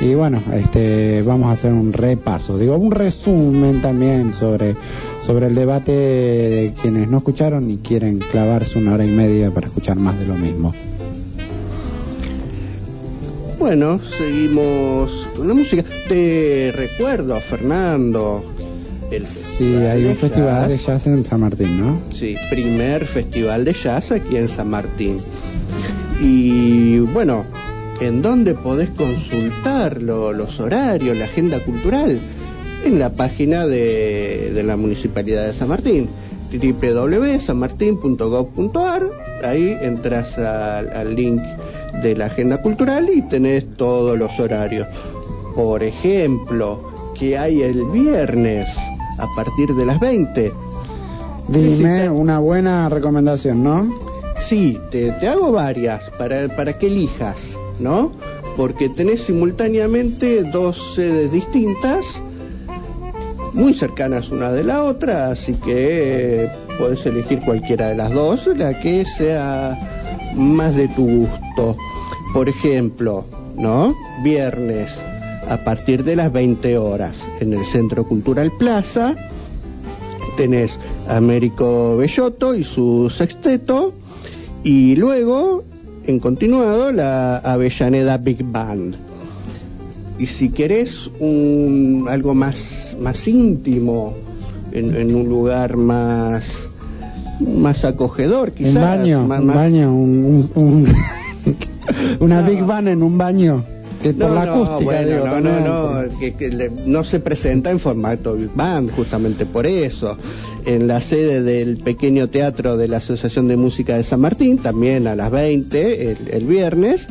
Y bueno, este, vamos a hacer un repaso, digo, un resumen también sobre, sobre el debate de quienes no escucharon y quieren clavarse una hora y media para escuchar más de lo mismo. Bueno, seguimos con la música. Te recuerdo, Fernando. El Sí, hay un festival de jazz en San Martín, ¿no? Sí, primer festival de jazz aquí en San Martín. Y bueno, ¿en dónde podés consultar lo- los horarios, la agenda cultural? En la página de, de la Municipalidad de San Martín, www.sanmartin.gov.ar. Ahí entras al, al link de la agenda cultural y tenés todos los horarios. Por ejemplo, que hay el viernes a partir de las 20. Dime una buena recomendación, ¿no? Sí, te, te hago varias para, para que elijas, ¿no? Porque tenés simultáneamente dos sedes distintas, muy cercanas una de la otra, así que eh, podés elegir cualquiera de las dos, la que sea más de tu gusto. Por ejemplo, ¿no? Viernes a partir de las 20 horas en el Centro Cultural Plaza tenés Américo Bellotto y su sexteto y luego en continuado la Avellaneda Big Band. Y si querés un, algo más, más íntimo, en, en un lugar más, más acogedor, quizás. un baño, más- un baño, un, un- un- una Big Bang en un baño. Que por No, la no, acústica, bueno, digo, no, no, no, que, que le- no se presenta en formato Big Band, justamente por eso. En la sede del pequeño teatro de la Asociación de Música de San Martín, también a las 20, el, el viernes,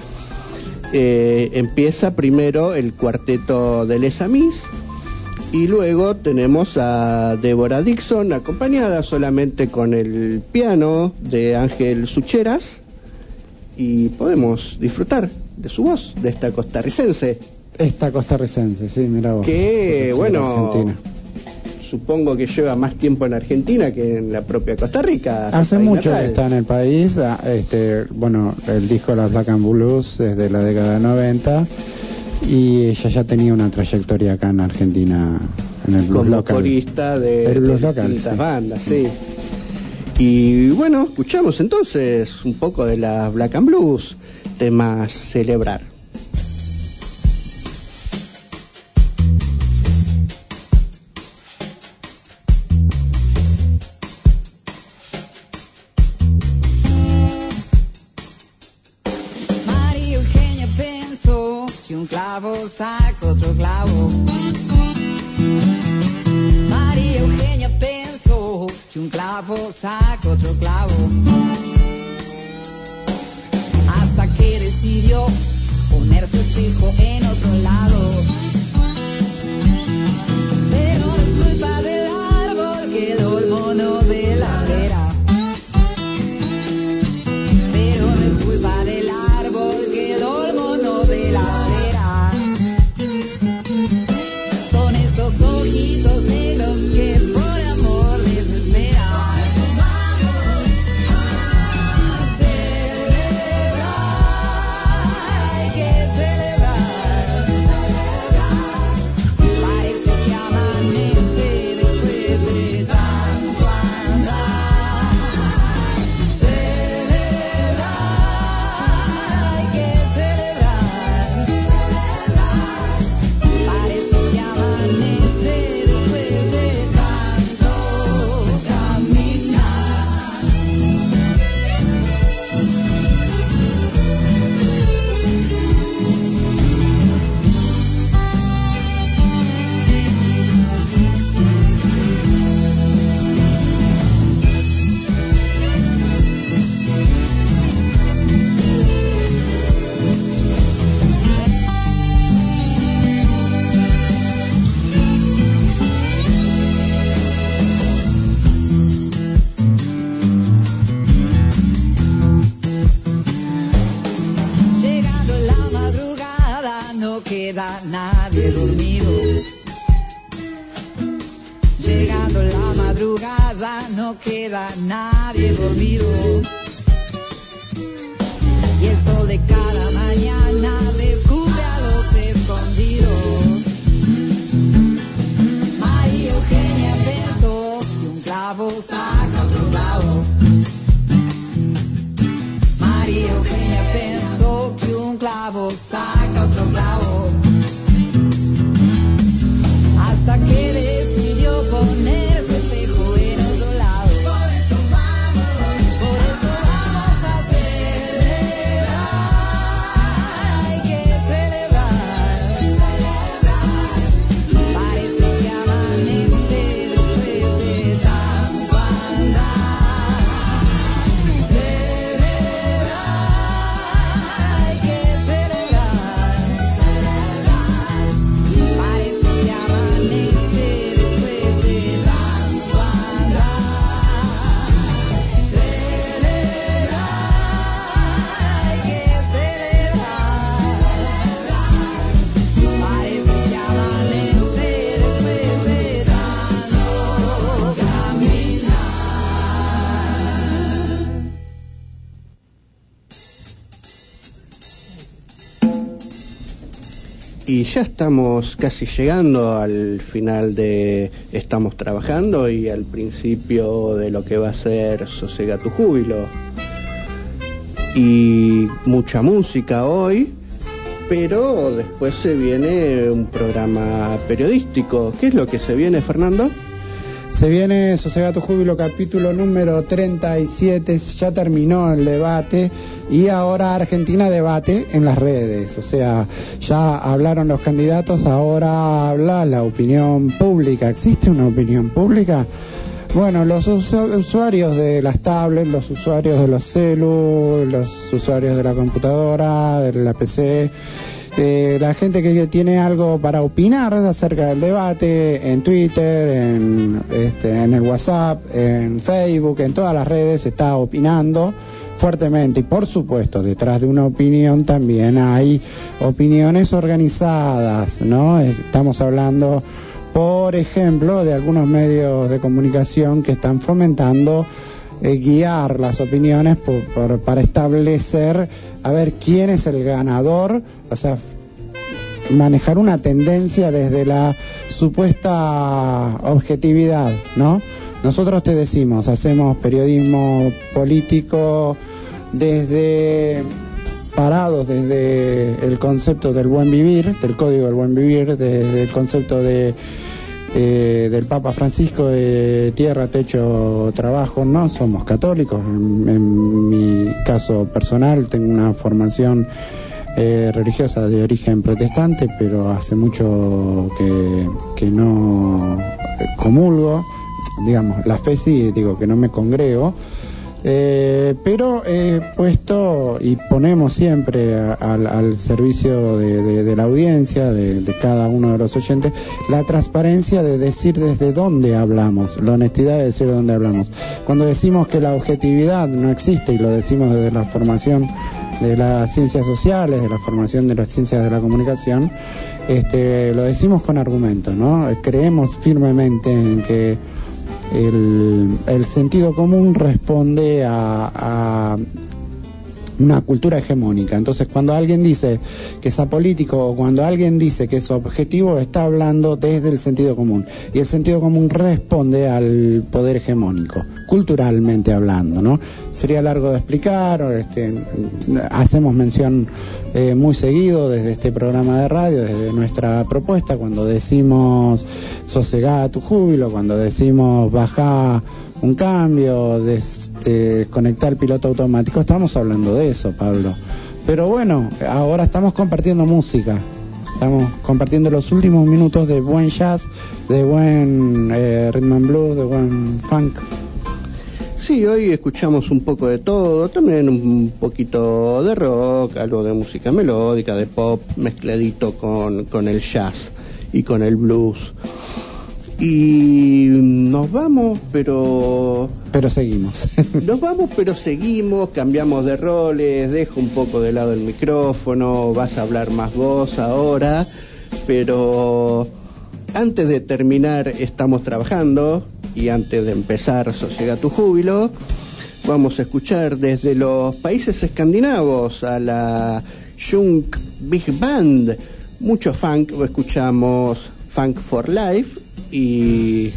eh, empieza primero el cuarteto de Les Amis y luego tenemos a Débora Dixon acompañada solamente con el piano de Ángel Sucheras y podemos disfrutar de su voz, de esta costarricense, Esta costarricense, sí, mira vos. que bueno, Argentina. Supongo que lleva más tiempo en Argentina que en la propia Costa Rica. Hace mucho natal. que está en el país, ah, este, bueno, el disco Las Black and Blues desde la década de 90 y ella ya tenía una trayectoria acá en Argentina en el blues como local. corista de, El blues de local, distintas sí. bandas, sí. Y bueno, escuchamos entonces un poco de la Black and Blues, tema celebrar. Ya estamos casi llegando al final de Estamos trabajando y al principio de lo que va a ser Sosega tu júbilo. Y mucha música hoy, pero después se viene un programa periodístico. ¿Qué es lo que se viene, Fernando? Se viene Sosegato Júbilo capítulo número 37, ya terminó el debate y ahora Argentina debate en las redes, o sea, ya hablaron los candidatos, ahora habla la opinión pública. ¿Existe una opinión pública? Bueno, los usu- usuarios de las tablets, los usuarios de los celu, los usuarios de la computadora, de la PC, eh, la gente que tiene algo para opinar acerca del debate en Twitter, en, este, en el WhatsApp, en Facebook, en todas las redes está opinando fuertemente y por supuesto detrás de una opinión también hay opiniones organizadas, ¿no? Estamos hablando por ejemplo de algunos medios de comunicación que están fomentando eh, guiar las opiniones para establecer a ver quién es el ganador, o sea, manejar una tendencia desde la supuesta objetividad, ¿no? Nosotros te decimos, hacemos periodismo político desde parados desde el concepto del buen vivir, del código del buen vivir, desde el concepto de eh, del Papa Francisco de tierra, techo, trabajo, no somos católicos. En, mi caso personal tengo una formación eh, religiosa de origen protestante, pero hace mucho que, que no comulgo, digamos, la fe sí, digo que no me congrego. Eh, pero he puesto y ponemos siempre a- al, al servicio de, la audiencia, de, cada uno de los oyentes, la transparencia de decir desde dónde hablamos, la honestidad de decir de dónde hablamos. Cuando decimos que la objetividad no existe y lo decimos desde la formación de las ciencias sociales, de la formación de las ciencias de la comunicación, este, lo decimos con argumentos, ¿no? Creemos firmemente en que el, el sentido común responde a, a una cultura hegemónica. Entonces, cuando alguien dice que es apolítico o cuando alguien dice que es objetivo, está hablando desde el sentido común. Y el sentido común responde al poder hegemónico, culturalmente hablando, ¿no? Sería largo de explicar, este, hacemos mención eh, muy seguido desde este programa de radio, desde nuestra propuesta, cuando decimos sosegada tu júbilo, cuando decimos baja un cambio, des- desconectar el piloto automático, estamos hablando de eso, Pablo. Pero bueno, ahora estamos compartiendo música, estamos compartiendo los últimos minutos de buen jazz, de buen eh, rhythm and blues, de buen funk. Sí, hoy escuchamos un poco de todo, también un poquito de rock, algo de música melódica, de pop, mezcladito con, con el jazz y con el blues. Y nos vamos, pero... Pero seguimos. nos vamos, pero seguimos, cambiamos de roles, dejo un poco de lado el micrófono, vas a hablar más vos ahora, pero antes de terminar estamos trabajando y antes de empezar Sosiega tu júbilo, vamos a escuchar desde los países escandinavos a la Junk Big Band, mucho funk, escuchamos Funk for Life y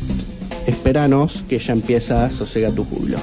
esperanos que ya empieza Sosega tu culo.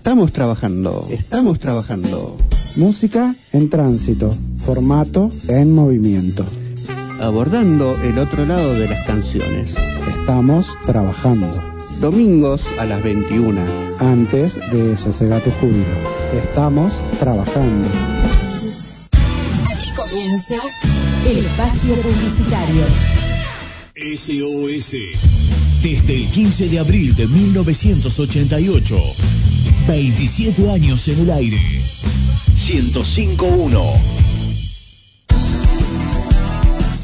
Estamos trabajando. Música en tránsito, formato en movimiento. Abordando el otro lado de las canciones. Estamos trabajando. Domingos a las 21. Antes de Sosega tu júbilo. Estamos trabajando. Aquí comienza el espacio publicitario. SOS. Desde el 15 de abril de 1988. 27 años en el aire. 105.1.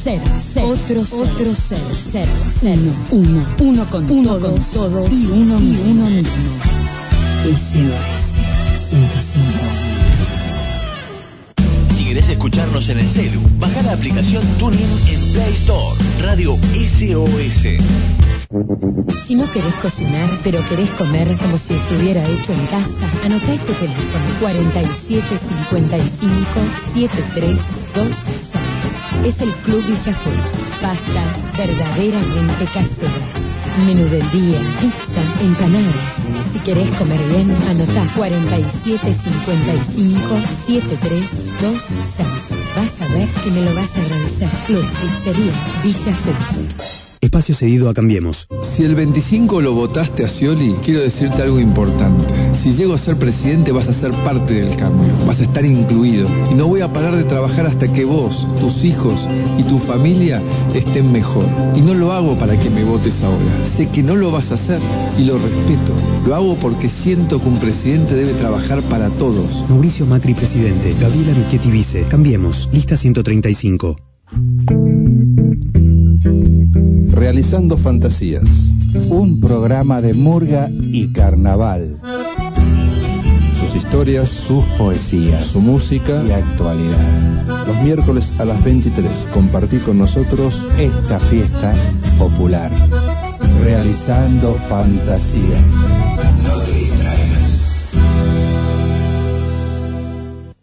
Ser, ser, otro ser, otro ser, ser, ser, uno, uno con uno con todos y uno y uno mismo. SOS 105. Si querés escucharnos en el celu, baja la aplicación TuneIn en Play Store. Radio SOS. Si no querés cocinar, pero querés comer como si estuviera hecho en casa, anota este teléfono 4755 7326. Es el Club Villa Foods. Pastas verdaderamente caseras. Menú del día, pizza, empanadas. Si querés comer bien, anota 4755 7326. Vas a ver que me lo vas a agradecer. Club Pizzería Villa. Espacio cedido a Cambiemos. Si el 25 lo votaste a Scioli, quiero decirte algo importante. Si llego a ser presidente vas a ser parte del cambio, vas a estar incluido. Y no voy a parar de trabajar hasta que vos, tus hijos y tu familia estén mejor. Y no lo hago para que me votes ahora. Sé que no lo vas a hacer y lo respeto. Lo hago porque siento que un presidente debe trabajar para todos. Mauricio Macri, presidente. Gabriela Michetti, vice. Cambiemos. Lista 135. Realizando Fantasías, un programa de murga y carnaval. Sus historias, sus poesías, su música y actualidad. Los miércoles a las 23, compartí con nosotros esta fiesta popular. Realizando Fantasías.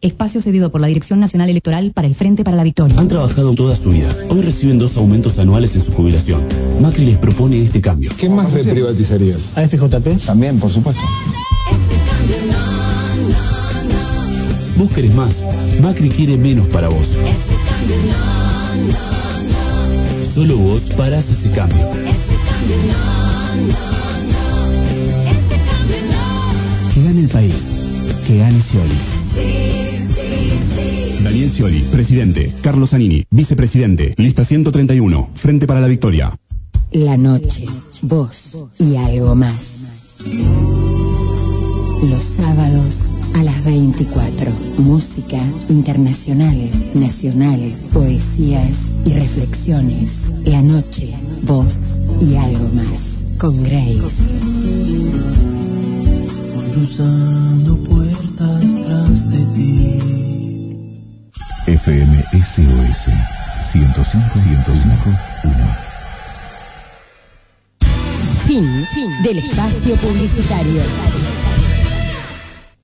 Espacio cedido por la Dirección Nacional Electoral para el Frente para la Victoria. Han trabajado toda su vida. Hoy reciben dos aumentos anuales en su jubilación. Macri les propone este cambio. ¿Qué más reprivatizarías? ¿A FJP? También, por supuesto. Vos querés más. Macri quiere menos para vos. Solo vos parás ese cambio. Que gane el país. Que gane Scioli. Daniel Scioli, presidente. Carlos Zanini, vicepresidente. Lista 131. Frente para la Victoria. La noche, vos y algo más. Los sábados a las 24. Música, internacionales, nacionales, poesías y reflexiones. La noche, vos y algo más. Con Grace. Cruzando puertas tras de ti. FM SOS 105 105 1. Fin, fin del espacio publicitario.